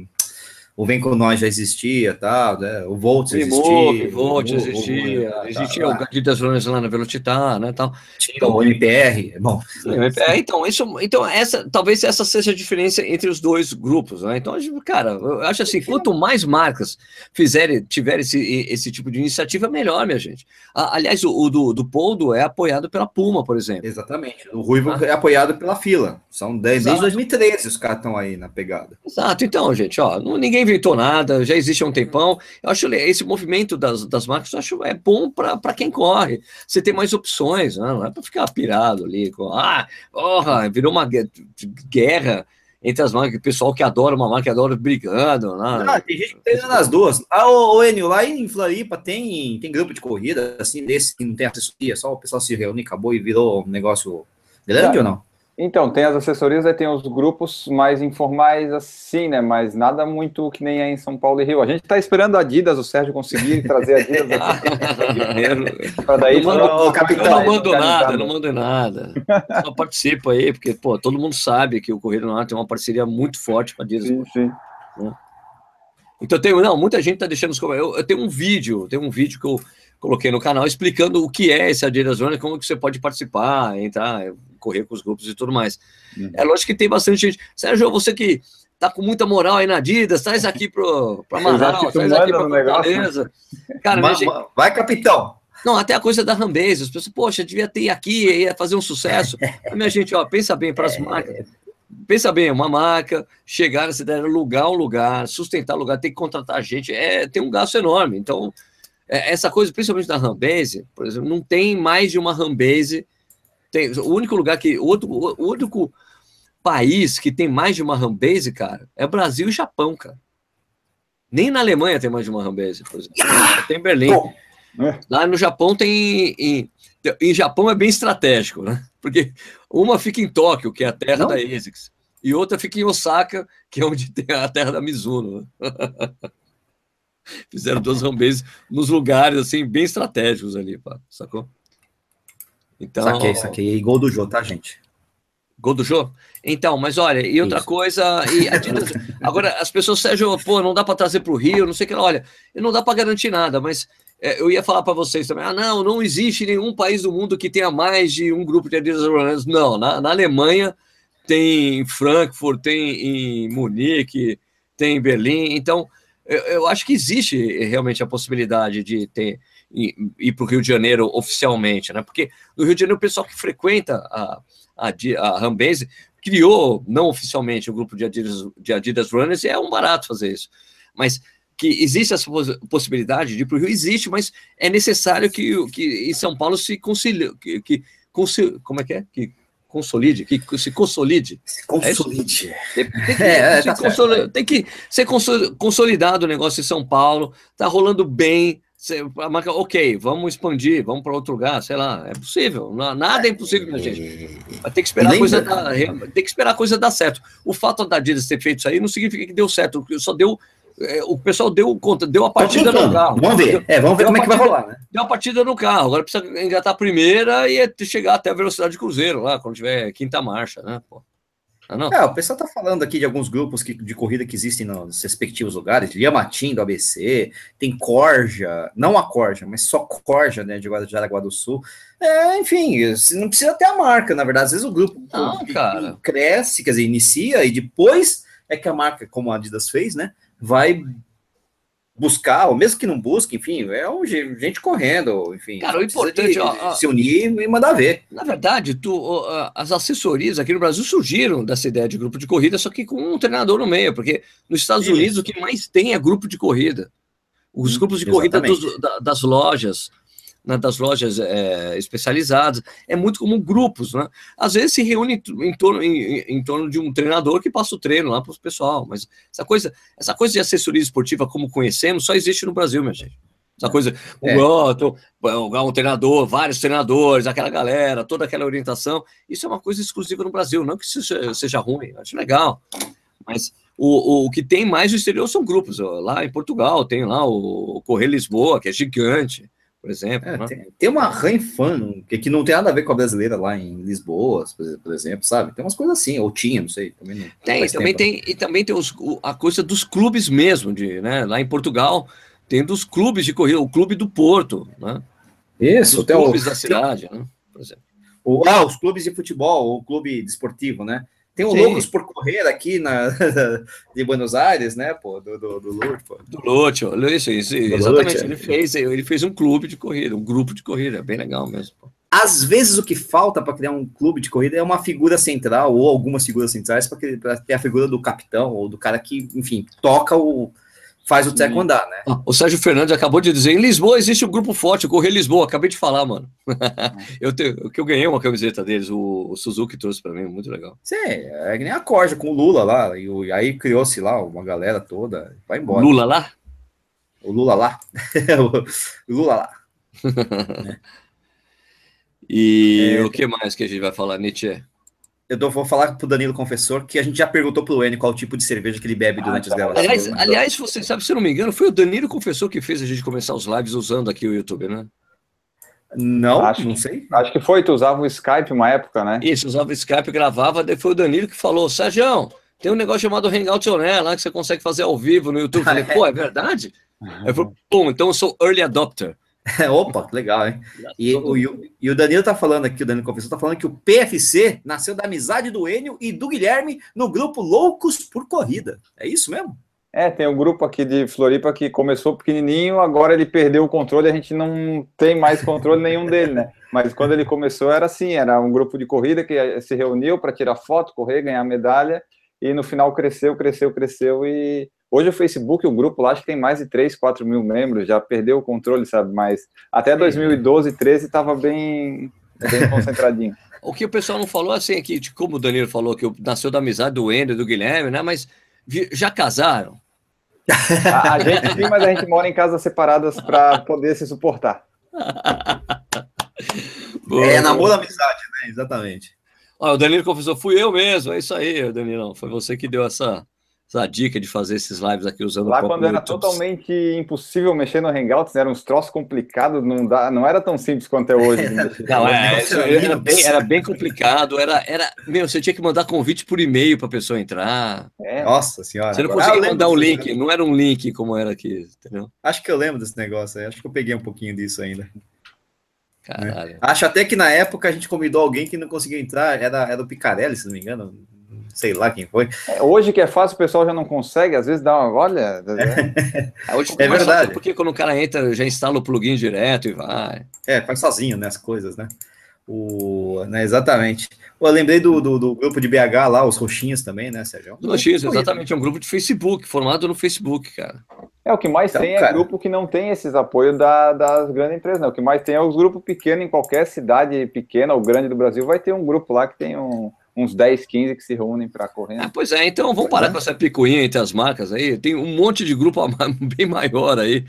o Vem Com Nós já existia, tá, né? o Volt existia. O Volt existia, o, existia o Gatilho das Runas lá na Velocitar, né, tal. Tinha então, o MPR, bom. O MPR, então, isso, então essa, talvez essa seja a diferença entre os dois grupos, né, então, cara, eu acho assim, quanto mais marcas fizerem, tiverem esse, esse tipo de iniciativa, melhor, minha gente. Aliás, o, o do, do Poldo é apoiado pela Puma, por exemplo. Exatamente, o Ruivo ah. é apoiado pela fila, são desde, desde 2013 os caras estão aí na pegada. Exato, então, gente, ó, ninguém inventou nada, já existe há um tempão. Eu acho esse movimento das, das marcas, eu acho é bom para quem corre. Você tem mais opções, né? não é para ficar pirado ali. Com, ah, porra, virou uma guerra entre as marcas, o pessoal que adora uma marca adora brigando. Né? Não, tem gente que treina nas duas. Ah, o Enio, lá em Floripa tem, tem grupo de corrida, assim, desse que não tem assessoria, só o pessoal se reúne, acabou e virou um negócio grande é. ou não? Então, tem as assessorias, aí tem os grupos mais informais, assim, né? Mas nada muito que nem é em São Paulo e Rio. A gente está esperando a Adidas, o Sérgio conseguir trazer a Adidas para daí, não, mando, o capitão, não mando nada, não mando nada. Só participo aí, porque, pô, todo mundo sabe que o Correio Nacional tem uma parceria muito forte com a Adidas. Sim, sim. Né? Então, tenho, não, muita gente está deixando os eu, eu tenho um vídeo, tenho um vídeo que eu coloquei no canal explicando o que é esse Adidas Runner, como que você pode participar, entrar, correr com os grupos e tudo mais. Uhum. É lógico que tem bastante gente. Sérgio, você que tá com muita moral aí na Adidas, traz aqui para Manaus, traz aqui para Fortaleza. Cara, Ma gente... Vai, capitão! Não, até a coisa da Rambase, as pessoas, poxa, devia ter aqui, ia fazer um sucesso. minha gente, ó, pensa bem para as é. marcas. Pensa bem, uma marca, chegar na cidade, alugar um lugar, sustentar o lugar, ter que contratar gente, é, tem um gasto enorme. Então, é, essa coisa, principalmente da Rambase, por exemplo, não tem mais de uma Rambase tem, o único lugar que. O, outro, o único país que tem mais de uma Rambase, cara, é Brasil e Japão, cara. Nem na Alemanha tem mais de uma Rambase, por exemplo. Tem Berlim. É. Lá no Japão tem. Em, em Japão é bem estratégico, né? Porque uma fica em Tóquio, que é a terra Não? da ASICS, e outra fica em Osaka, que é onde tem a terra da Mizuno. Fizeram duas Rambases nos lugares assim bem estratégicos ali, pá, sacou? Então, saquei, saquei. E gol do Jô, tá, gente? Gol do Jô? Então, mas olha, e outra Isso. coisa, e Adidas, agora as pessoas, Sérgio, pô, não dá para trazer para o Rio, não sei o que, olha, não dá para garantir nada, mas é, eu ia falar para vocês também, ah, não, não existe nenhum país do mundo que tenha mais de um grupo de Adidas Runners, não, na, na Alemanha tem em Frankfurt, tem em Munique, tem em Berlim, então eu, eu acho que existe realmente a possibilidade de ter ir para o Rio de Janeiro oficialmente, né? Porque no Rio de Janeiro o pessoal que frequenta a, a, a Rambase criou, não oficialmente, o grupo de Adidas, de Adidas Runners e é um barato fazer isso. Mas que existe essa possibilidade de ir para o Rio, existe, mas é necessário que, que em São Paulo se concilie, que, que como é que é? Que consolide, que se consolide. Se consolide. É tem, tem, que, é, tá tem, que, ser consolidado o negócio em São Paulo, tá rolando bem. Você, a marca, ok, vamos expandir, vamos para outro lugar, sei lá, é possível, nada é impossível, minha gente. Vai ter que esperar a coisa dar, tem que esperar a coisa dar certo. O fato da Adidas ter feito isso aí não significa que deu certo, só deu é, o pessoal deu conta, deu a partida no carro. Vamos ver, é, vamos ver como é que vai rolar, né? Deu a partida no carro, agora precisa engatar a primeira e é chegar até a velocidade de cruzeiro lá, quando tiver quinta marcha, né? Pô. Ah, não. É, o pessoal tá falando aqui de alguns grupos que, de corrida que existem nos respectivos lugares, Yamatim do ABC, tem Corja, não a Corja, mas só Corja, né, de Jaraguá do Sul. É, enfim, não precisa ter a marca, na verdade, às vezes o grupo não, cara. cresce, quer dizer, inicia e depois é que a marca, como a Adidas fez, né, vai buscar, ou mesmo que não busque, enfim, é um, gente correndo, enfim. Cara, o importante é se unir e mandar ver. Na verdade, tu, as assessorias aqui no Brasil surgiram dessa ideia de grupo de corrida, só que com um treinador no meio, porque nos Estados. Unidos o que mais tem é grupo de corrida. Os hum, grupos de corrida dos, das lojas, né, das lojas é, especializadas, é muito comum grupos, né? Às vezes se reúne em torno, em, em torno de um treinador que passa o treino lá para o pessoal, mas essa coisa, essa coisa de assessoria esportiva como conhecemos só existe no Brasil, minha gente. Essa é. coisa, é. um treinador, vários treinadores, aquela galera, toda aquela orientação, isso é uma coisa exclusiva no Brasil, não que isso seja, ruim, acho legal, mas o, o que tem mais no exterior são grupos, lá em Portugal tem lá o Correio Lisboa, que é gigante, por exemplo. É, né? tem, tem, uma Rainfan, que, que não tem nada a ver com a brasileira lá em Lisboa, por exemplo, sabe? Tem umas coisas assim, ou tinha, não sei. Também não, tem, também tempo, tem, e também tem os, a coisa dos clubes mesmo, de, né? Lá em Portugal, tem dos clubes de corrida, o clube do Porto, né? Isso, os clubes o, da cidade, né? Por exemplo. O, ah, os clubes de futebol, o clube desportivo, né? Tem o Loucos por Correr aqui na, de Buenos Aires, né, pô, do, do, do Lute, pô. Do Lute, isso, isso, exatamente. Lute, ele, fez, ele fez um clube de corrida, um grupo de corrida, é bem legal mesmo, pô. Às vezes o que falta para criar um clube de corrida é uma figura central ou algumas figuras centrais para ter a figura do capitão ou do cara que, enfim, toca o, faz o Teco andar, né? Ah, o Sérgio Fernandes acabou de dizer, em Lisboa existe um grupo forte, o Correio Lisboa, acabei de falar, mano. eu, te, que eu ganhei uma camiseta deles, o, o Suzuki trouxe para mim, muito legal. Sim, é que nem a corja com o Lula lá, e, o, e aí criou-se lá uma galera toda, vai embora. Lula lá? O Lula lá. o Lula lá. E é, o que mais que a gente vai falar, Nietzsche? Eu vou falar pro Danilo Confessor que a gente já perguntou pro N qual tipo de cerveja que ele bebe durante ah, as gravações. Aliás, aliás, você sabe, se não me engano, foi o Danilo Confessor que fez a gente começar os lives usando aqui o YouTube, né? Não, acho, não sei. Acho que foi, tu usava o Skype uma época, né? Isso, usava o Skype, gravava, daí foi o Danilo que falou, Sérgio, tem um negócio chamado Hangout On Air lá que você consegue fazer ao vivo no YouTube. Eu falei, pô, é verdade? Eu falei, pô, então eu sou early adopter. Opa, legal, hein? E o, e o Danilo tá falando aqui, o Danilo Confessor tá falando que o PFC nasceu da amizade do Enio e do Guilherme no grupo Loucos por Corrida. É isso mesmo? É, tem um grupo aqui de Floripa que começou pequenininho, agora ele perdeu o controle, a gente não tem mais controle nenhum dele, né? Mas quando ele começou era assim, era um grupo de corrida que se reuniu para tirar foto, correr, ganhar medalha, e no final cresceu, cresceu, cresceu e Hoje o Facebook, o grupo lá, acho que tem mais de 3, 4 mil membros, já perdeu o controle, sabe? Mas até 2012, 13 estava bem, bem concentradinho. o que o pessoal não falou, assim, é que, como o Danilo falou, que nasceu da amizade do Ender, do Guilherme, né? Mas já casaram? A, a gente sim, mas a gente mora em casas separadas para poder se suportar. é, namoro amizade, né? Exatamente. Olha, o Danilo confessou, fui eu mesmo, é isso aí, Danilo. Foi você que deu essa, essa dica de fazer esses lives aqui usando Lá quando era YouTube. totalmente impossível mexer no Hangouts, né, eram uns troços complicados, não, dá, não era tão simples quanto é hoje. não, é, era, bem, era bem complicado, era, era, meu, você tinha que mandar convite por e-mail para a pessoa entrar. É. Nossa senhora. Você não conseguia ah, mandar um link, não era um link como era aqui, entendeu? Acho que eu lembro desse negócio, acho que eu peguei um pouquinho disso ainda. Caralho. Acho até que na época a gente convidou alguém que não conseguia entrar, era, era o Picarelli, se não me engano, sei lá quem foi. É, hoje que é fácil, o pessoal já não consegue, às vezes dá uma. Olha. É, hoje é verdade. Porque quando o cara entra, já instala o plugin direto e vai. É, faz sozinho, né? As coisas, né? O, né, exatamente. Eu lembrei do, do, do, grupo de BH lá, os Roxinhas também, né, Sérgio? Roxinhas, exatamente, é um grupo de Facebook, formado no Facebook, cara. É, o que mais então, tem é cara... grupo que não tem esses apoios da, das grandes empresas, né? O que mais tem é os grupos pequenos, em qualquer cidade pequena ou grande do Brasil, vai ter um grupo lá que tem um, uns 10, 15 que se reúnem para correr. Ah, pois é, então vamos parar é. com essa picuinha entre as marcas aí. Tem um monte de grupo bem maior aí.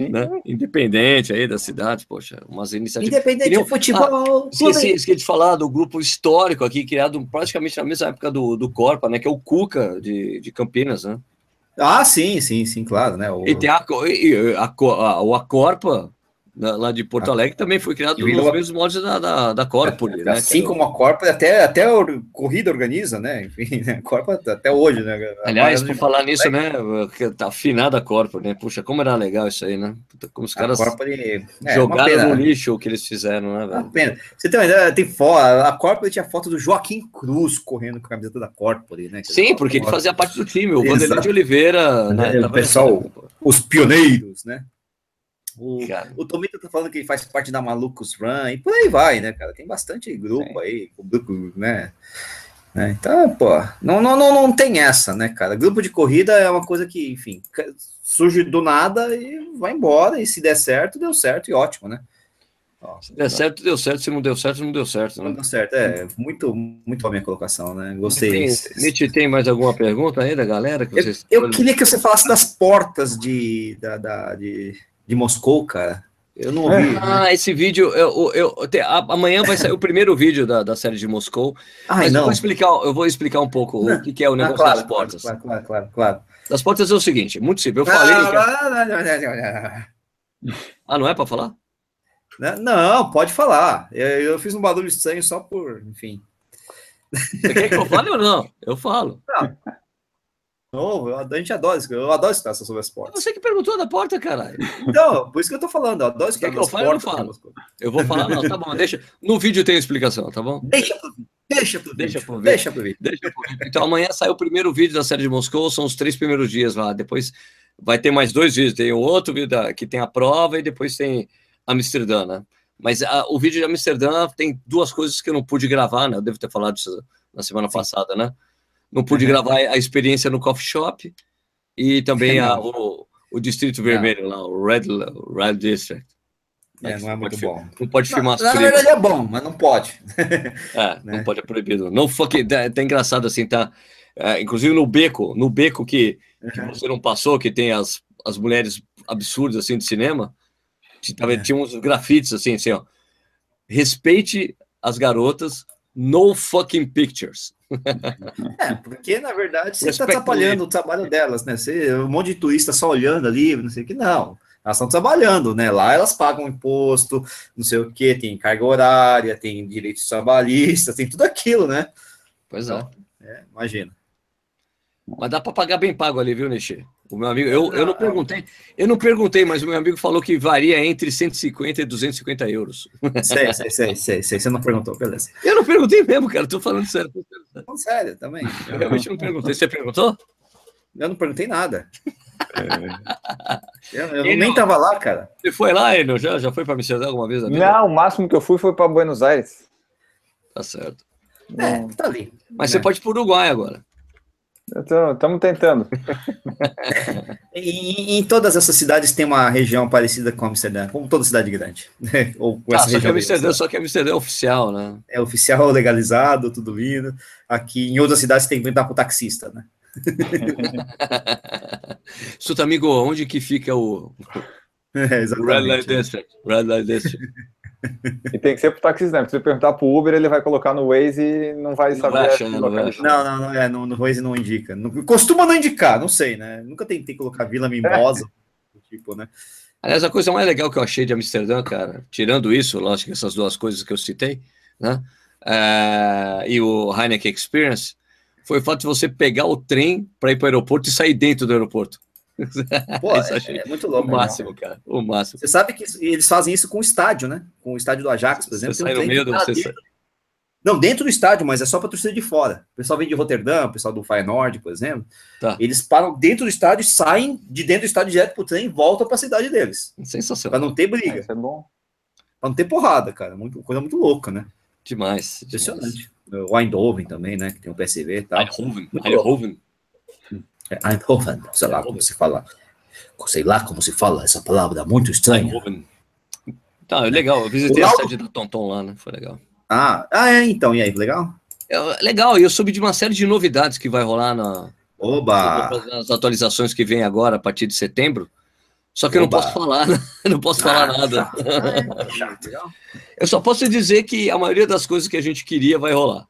Né? Independente aí das cidades, poxa, umas iniciativas. Independente de futebol. Ah, esqueci, esqueci de falar do grupo histórico aqui, criado praticamente na mesma época do, do Corpa, né? Que é o Cuca de, de Campinas, né? Ah, sim, sim, sim, claro, né? O... E tem a, a, a, a, o Lá de Porto. Alegre também foi criado nos mesmos moldes da, da, da Corpore, né? Assim como a Corpore, até, até a corrida organiza, né? Enfim, né? a Corpore até hoje, né? Aliás, por falar nisso, né? Tá afinada a Corpore, né? Puxa, como era legal isso aí, né? Como os caras Corpore, é, jogaram no lixo o que eles fizeram, né, velho? Uma pena. Você tem uma ideia, tem foto, a Corpore tinha foto do Joaquim Cruz correndo com a camiseta da Corpore, né? Sim, porque ele fazia parte do time, o Vanderlei de Oliveira, né? O pessoal, os pioneiros, né? O, o Tomito tá falando que ele faz parte da Malucos Run e por aí vai, né, cara? Tem bastante grupo Sim. aí, grupo, né? né? Então, pô, não, não, não, não tem essa, né, cara? Grupo de corrida é uma coisa que, enfim, surge do nada e vai embora. E se der certo, deu certo e ótimo, né? se der certo, deu certo. Se não deu certo, não deu certo. Né? Não deu certo. É, muito, muito boa a minha colocação, né? Gostei. Nietzsche, tem mais alguma pergunta aí da galera? Que vocês... eu, eu queria que você falasse das portas de, da, da de de Moscou, cara. Eu não ouvi. Ah, esse vídeo, eu, eu, eu amanhã vai sair o primeiro vídeo da, da série de Moscou. Ah, mas não. Eu vou explicar, eu vou explicar um pouco não. o que, que, é o negócio ah, claro, das portas. Claro, claro, claro, claro. Das portas é o seguinte, muito simples. Eu falei. Que... Ah, não é para falar? Não, pode falar. Eu, eu, fiz um barulho estranho só por, enfim. Você quer que eu fale ou não? Eu falo. Não. Não, a gente adora isso, eu adoro estar sobre as portas. Você que perguntou da porta, caralho. Então, por isso que eu tô falando, eu adoro estar nas portas. Eu, falo? eu vou falar, não, tá bom, deixa. No vídeo tem explicação, tá bom? Deixa pro vídeo. Deixa pro vídeo. Deixa pro vídeo. Deixa pro vídeo. Deixa pro vídeo. Então amanhã sai o primeiro vídeo da série de Moscou, são os três primeiros dias lá. Depois vai ter mais dois vídeos. Tem o outro vídeo da, que tem a prova e depois tem Amsterdã, né? Mas a, o vídeo de Amsterdã tem duas coisas que eu não pude gravar, né? Eu devo ter falado isso na semana Sim. passada, né? Não pude gravar a experiência no coffee shop e também a, o, o Distrito Vermelho lá, o Red, Red District. É, não é muito bom. Não pode filmar Na verdade é bom, mas não pode. é, né? não pode, é proibido. Não fucking, tá, tá engraçado assim, tá? É, inclusive no beco, no beco que, que uhum. você não passou, que tem as, as mulheres absurdas assim de cinema, tava, é. tinha uns grafites assim, assim, ó. Respeite as garotas, no fucking pictures. É, porque na verdade você está atrapalhando o trabalho delas, né? Você, um monte de turista só olhando ali, não sei o que, não. Elas estão trabalhando, né? Lá elas pagam imposto, não sei o que, tem carga horária, tem direitos trabalhistas, tem tudo aquilo, né? Pois é. Então, é imagina. Mas dá para pagar bem pago ali, viu, Nexê? O meu amigo, eu, eu não perguntei, eu não perguntei, mas o meu amigo falou que varia entre 150 e 250 euros. Sei, sei, sei, sei, sei. Você não perguntou, beleza. Eu não perguntei mesmo, cara, tô falando sério. Não, sério, também. Eu realmente não perguntei. Você perguntou? Eu não perguntei nada. É. Eu, eu nem tava lá, cara. Você foi lá, Enio? Já, já foi para Amsterdã alguma vez? Não, o máximo que eu fui foi para Buenos Aires. Tá certo. É, tá ali. Mas né? você pode ir para Uruguai agora. Estamos tentando. em, em, todas essas cidades tem uma região parecida com Amsterdã, como toda cidade grande. Né? Ou com ah, essa só, que Amsterdã, só que Amsterdã é oficial, né? É oficial, legalizado, tudo lindo. Aqui em outras cidades tem que entrar o taxista, né? Suta, amigo, onde que fica o, é, o Red Light District? Red Light District. E tem que ser pro taxista, né? Se você perguntar pro Uber, ele vai colocar no Waze e não vai saber. Vai achar, não, não, não, não, é, no, no Waze não indica. Não, costuma não indicar, não sei, né? Nunca tentei colocar Vila Mimosa, é. tipo, né? Aliás, a coisa mais legal que eu achei de Amsterdã, cara, tirando isso, lógico, essas duas coisas que eu citei, né? É, e o Heineken Experience, foi o fato de você pegar o trem para ir para o aeroporto e sair dentro do aeroporto. Pô, é, é, muito louco. O máximo, não. cara. O máximo. Você sabe que eles fazem isso com o estádio, né? Com o estádio do Ajax, por exemplo. Você sai um no meio do. Você sai... Não, dentro do estádio, mas é só para torcida de fora. O pessoal vem de Roterdã, o pessoal do Feyenoord, por exemplo. Tá. Eles param dentro do estádio, saem de dentro do estádio direto pro trem e voltam para a cidade deles. Sensacional. Para não ter briga. Isso é bom. Para não ter porrada, cara. Muito, coisa muito louca, né? Demais. Impressionante. Demais. O Eindhoven também, né? Que tem o PSV e tal. Eindhoven. Eindhoven. É, Eindhoven, sei lá como se fala. Sei lá como se fala essa palavra muito estranha. Tá, é legal. Eu visitei a sede da Tonton lá, né? Foi legal. Ah, ah, é, então, e aí, legal? É, legal, e eu soube de uma série de novidades que vai rolar na, Oba! nas atualizações que vem agora, a partir de setembro. Só que Oba. eu não posso falar, né? não posso falar ah, nada. Chato. eu só posso dizer que a maioria das coisas que a gente queria vai rolar.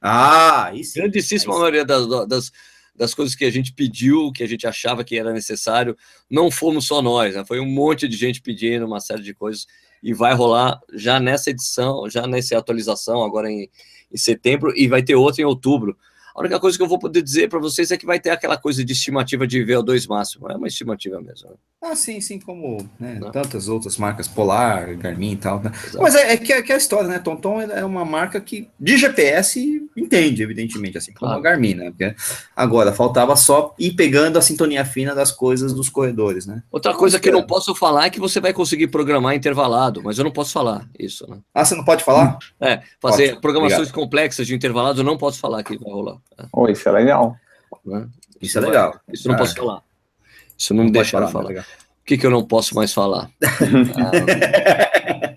Ah, isso. Grandíssima maioria das, das, das coisas que a gente pediu, que a gente achava que era necessário, não fomos só nós, né? foi um monte de gente pedindo uma série de coisas e vai rolar já nessa edição, já nessa atualização, agora em, em setembro, e vai ter outra em outubro. A única coisa que eu vou poder dizer para vocês é que vai ter aquela coisa de estimativa de VO2 máximo. É uma estimativa mesmo. Né? Ah, sim, sim, como né, tantas outras marcas, Polar, Garmin e tal. Né? Mas é, é, que, é que a história, né? Tonton é uma marca que de GPS entende, evidentemente, assim como claro. a Garmin, né? Porque agora faltava só ir pegando a sintonia fina das coisas dos corredores, né? Outra coisa que eu não posso falar é que você vai conseguir programar intervalado, mas eu não posso falar isso, né? Ah, você não pode falar? É, fazer Ótimo. programações Obrigado. complexas de intervalado eu não posso falar que vai rolar. Oh, isso é legal. Né? Isso, isso, é legal. Isso não é. posso falar. Isso não, não me deixaram falar. falar. O que, que eu não posso mais falar? ah,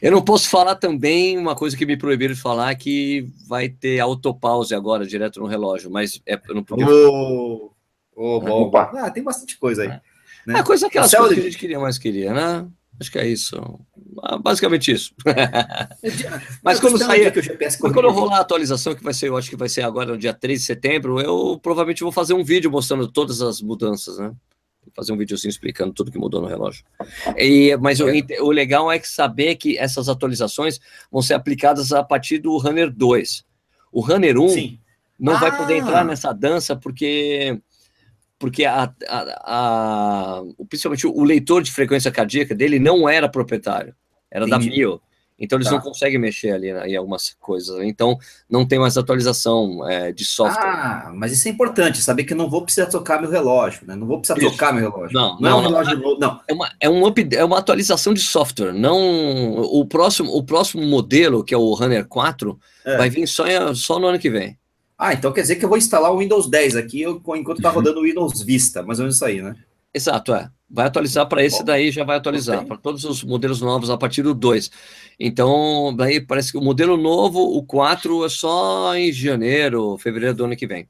eu não posso falar também uma coisa que me proibiram de falar, que vai ter autopause agora, direto no relógio, mas é, eu não podia. Oh, oh, bom. Ah, tem bastante coisa aí. É, né? é coisa aquelas coisas que a gente queria mais queria, né? Acho que é isso. Ah, basicamente isso. mas quando sair, mas quando eu rolar a atualização, que vai ser, eu acho que vai ser agora no dia 3 de setembro, eu provavelmente vou fazer um vídeo mostrando todas as mudanças, né? Vou fazer um videozinho explicando tudo que mudou no relógio. E, mas o, o legal é que saber que essas atualizações vão ser aplicadas a partir do Runner 2. O Runner 1 Sim. não ah. vai poder entrar nessa dança porque porque a, a, a, principalmente o leitor de frequência cardíaca dele não era proprietário, era Entendi. da Mio. Então eles tá. não conseguem mexer ali né, em algumas coisas. Então não tem mais atualização é, de software. Ah, mas isso é importante, saber que não vou precisar trocar meu relógio, né? Não vou precisar isso. trocar meu relógio. Não, não, não é um relógio não, novo, não. É uma, é, um up, é uma atualização de software. Não o próximo, o próximo modelo, que é o Runner 4, é. vai vir só, só no ano que vem. Ah, então quer dizer que eu vou instalar o Windows 10 aqui enquanto está rodando o Windows Vista, mais ou menos isso aí, né? Exato, é. Vai atualizar para esse daí, já vai atualizar para todos os modelos novos a partir do 2. Então, daí parece que o modelo novo, o 4, é só em janeiro, fevereiro do ano que vem.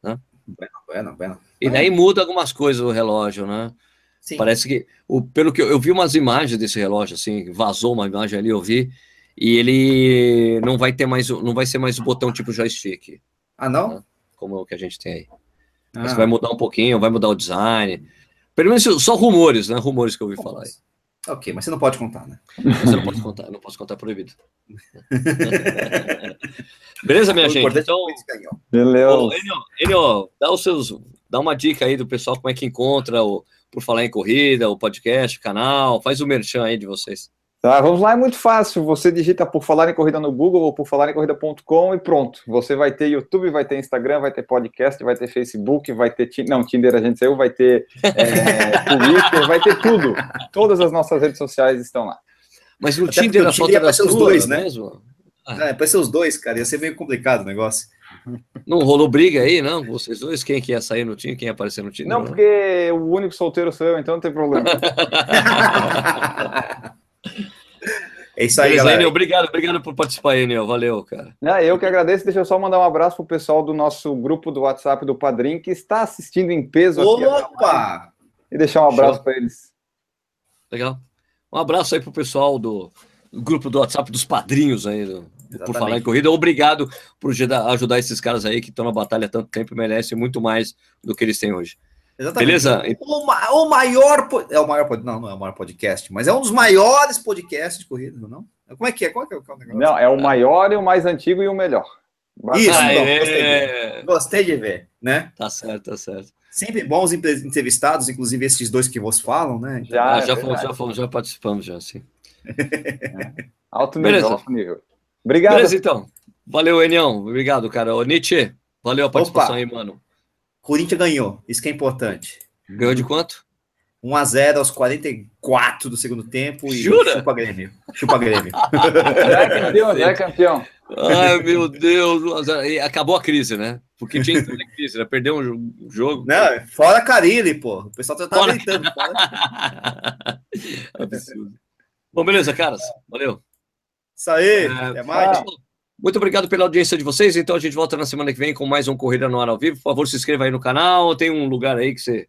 Né? Bueno, bueno, bueno. E daí muda algumas coisas o relógio, né? Sim. Parece que, o, pelo que eu, eu vi umas imagens desse relógio, assim, vazou uma imagem ali, eu vi, e ele não vai ter mais, não vai ser mais o botão tipo joystick. Ah, não? Né? Como o que a gente tem aí. Ah. Mas vai mudar um pouquinho, vai mudar o design. Pelo menos só rumores, né? Rumores que eu ouvi falar aí. Ok, mas você não pode contar, né? Você não pode contar, não posso contar proibido. Beleza, minha gente? Então, Beleza. Enio, Enio, dá os seus, dá uma dica aí do pessoal como é que encontra o Por Falar em Corrida, o podcast, o canal, faz o merchan aí de vocês. Tá, vamos lá, é muito fácil. Você digita por falar em corrida no Google ou por falar em corrida.com e pronto. Você vai ter YouTube, vai ter Instagram, vai ter podcast, vai ter Facebook, vai ter. Não, Tinder a gente saiu, vai ter é, Twitter, vai ter tudo. Todas as nossas redes sociais estão lá. Mas no Até Tinder a foto era ser os dois, né? Mesmo? Ah. É, para ser os dois, cara, ia ser meio complicado o negócio. Não rolou briga aí, não? Vocês dois? Quem que ia sair no time? Quem ia aparecer no time? Não, não, porque o único solteiro sou eu, então não tem problema. É isso aí, galera. obrigado, obrigado por participar, Enio. Valeu, cara. eu que agradeço. Deixa eu só mandar um abraço pro pessoal do nosso grupo do WhatsApp do Padrim, que está assistindo em peso Opa! Aqui, e deixar um abraço para eles. Legal. Um abraço aí pro pessoal do, do grupo do WhatsApp dos padrinhos aí, do, por falar em corrida. Obrigado por ajudar esses caras aí que estão na batalha há tanto tempo e merecem muito mais do que eles têm hoje. Exatamente. Beleza? O, o, maior. É o maior. Não, não é o maior podcast, mas é um dos maiores podcasts de corrida, não? Como é que é? Qual é, o negócio? Não, é o maior e o mais antigo e o melhor. Isso, ah, então, é... gostei, de ver. gostei de ver, né? Tá certo, tá certo. Sempre bons entrevistados, inclusive esses dois que vos falam, né? Já, ah, já, fomos, já fomos, já participamos, já, sim. É. Alto nível, Beleza. alto nível. Obrigado. Beleza, então. Valeu, Enião. Obrigado, cara. Ô, Nietzsche, valeu a participação Opa. aí, mano. Corinthians ganhou. Isso que é importante. Ganhou de quanto? 1x0 aos 44 do segundo tempo e Jura? chupa Grêmio. Chupa Grêmio. já é campeão, já é campeão. Ai, meu Deus. Acabou a crise, né? Porque tinha crise, né? Perdeu um jogo. Não, fora Carilli, pô. O pessoal tá fora... gritando. Absurdo. Bom, beleza, caras. Valeu. Isso aí. É, até mais. Ah. Muito obrigado pela audiência de vocês. Então a gente volta na semana que vem com mais um Corrida no Ar ao vivo. Por favor, se inscreva aí no canal. Tem um lugar aí que você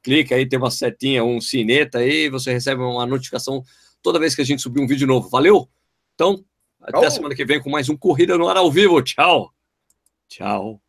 clica aí, tem uma setinha, um sineta aí, você recebe uma notificação toda vez que a gente subir um vídeo novo. Valeu? Então, até a semana que vem com mais um Corrida no Ar ao vivo. Tchau. Tchau.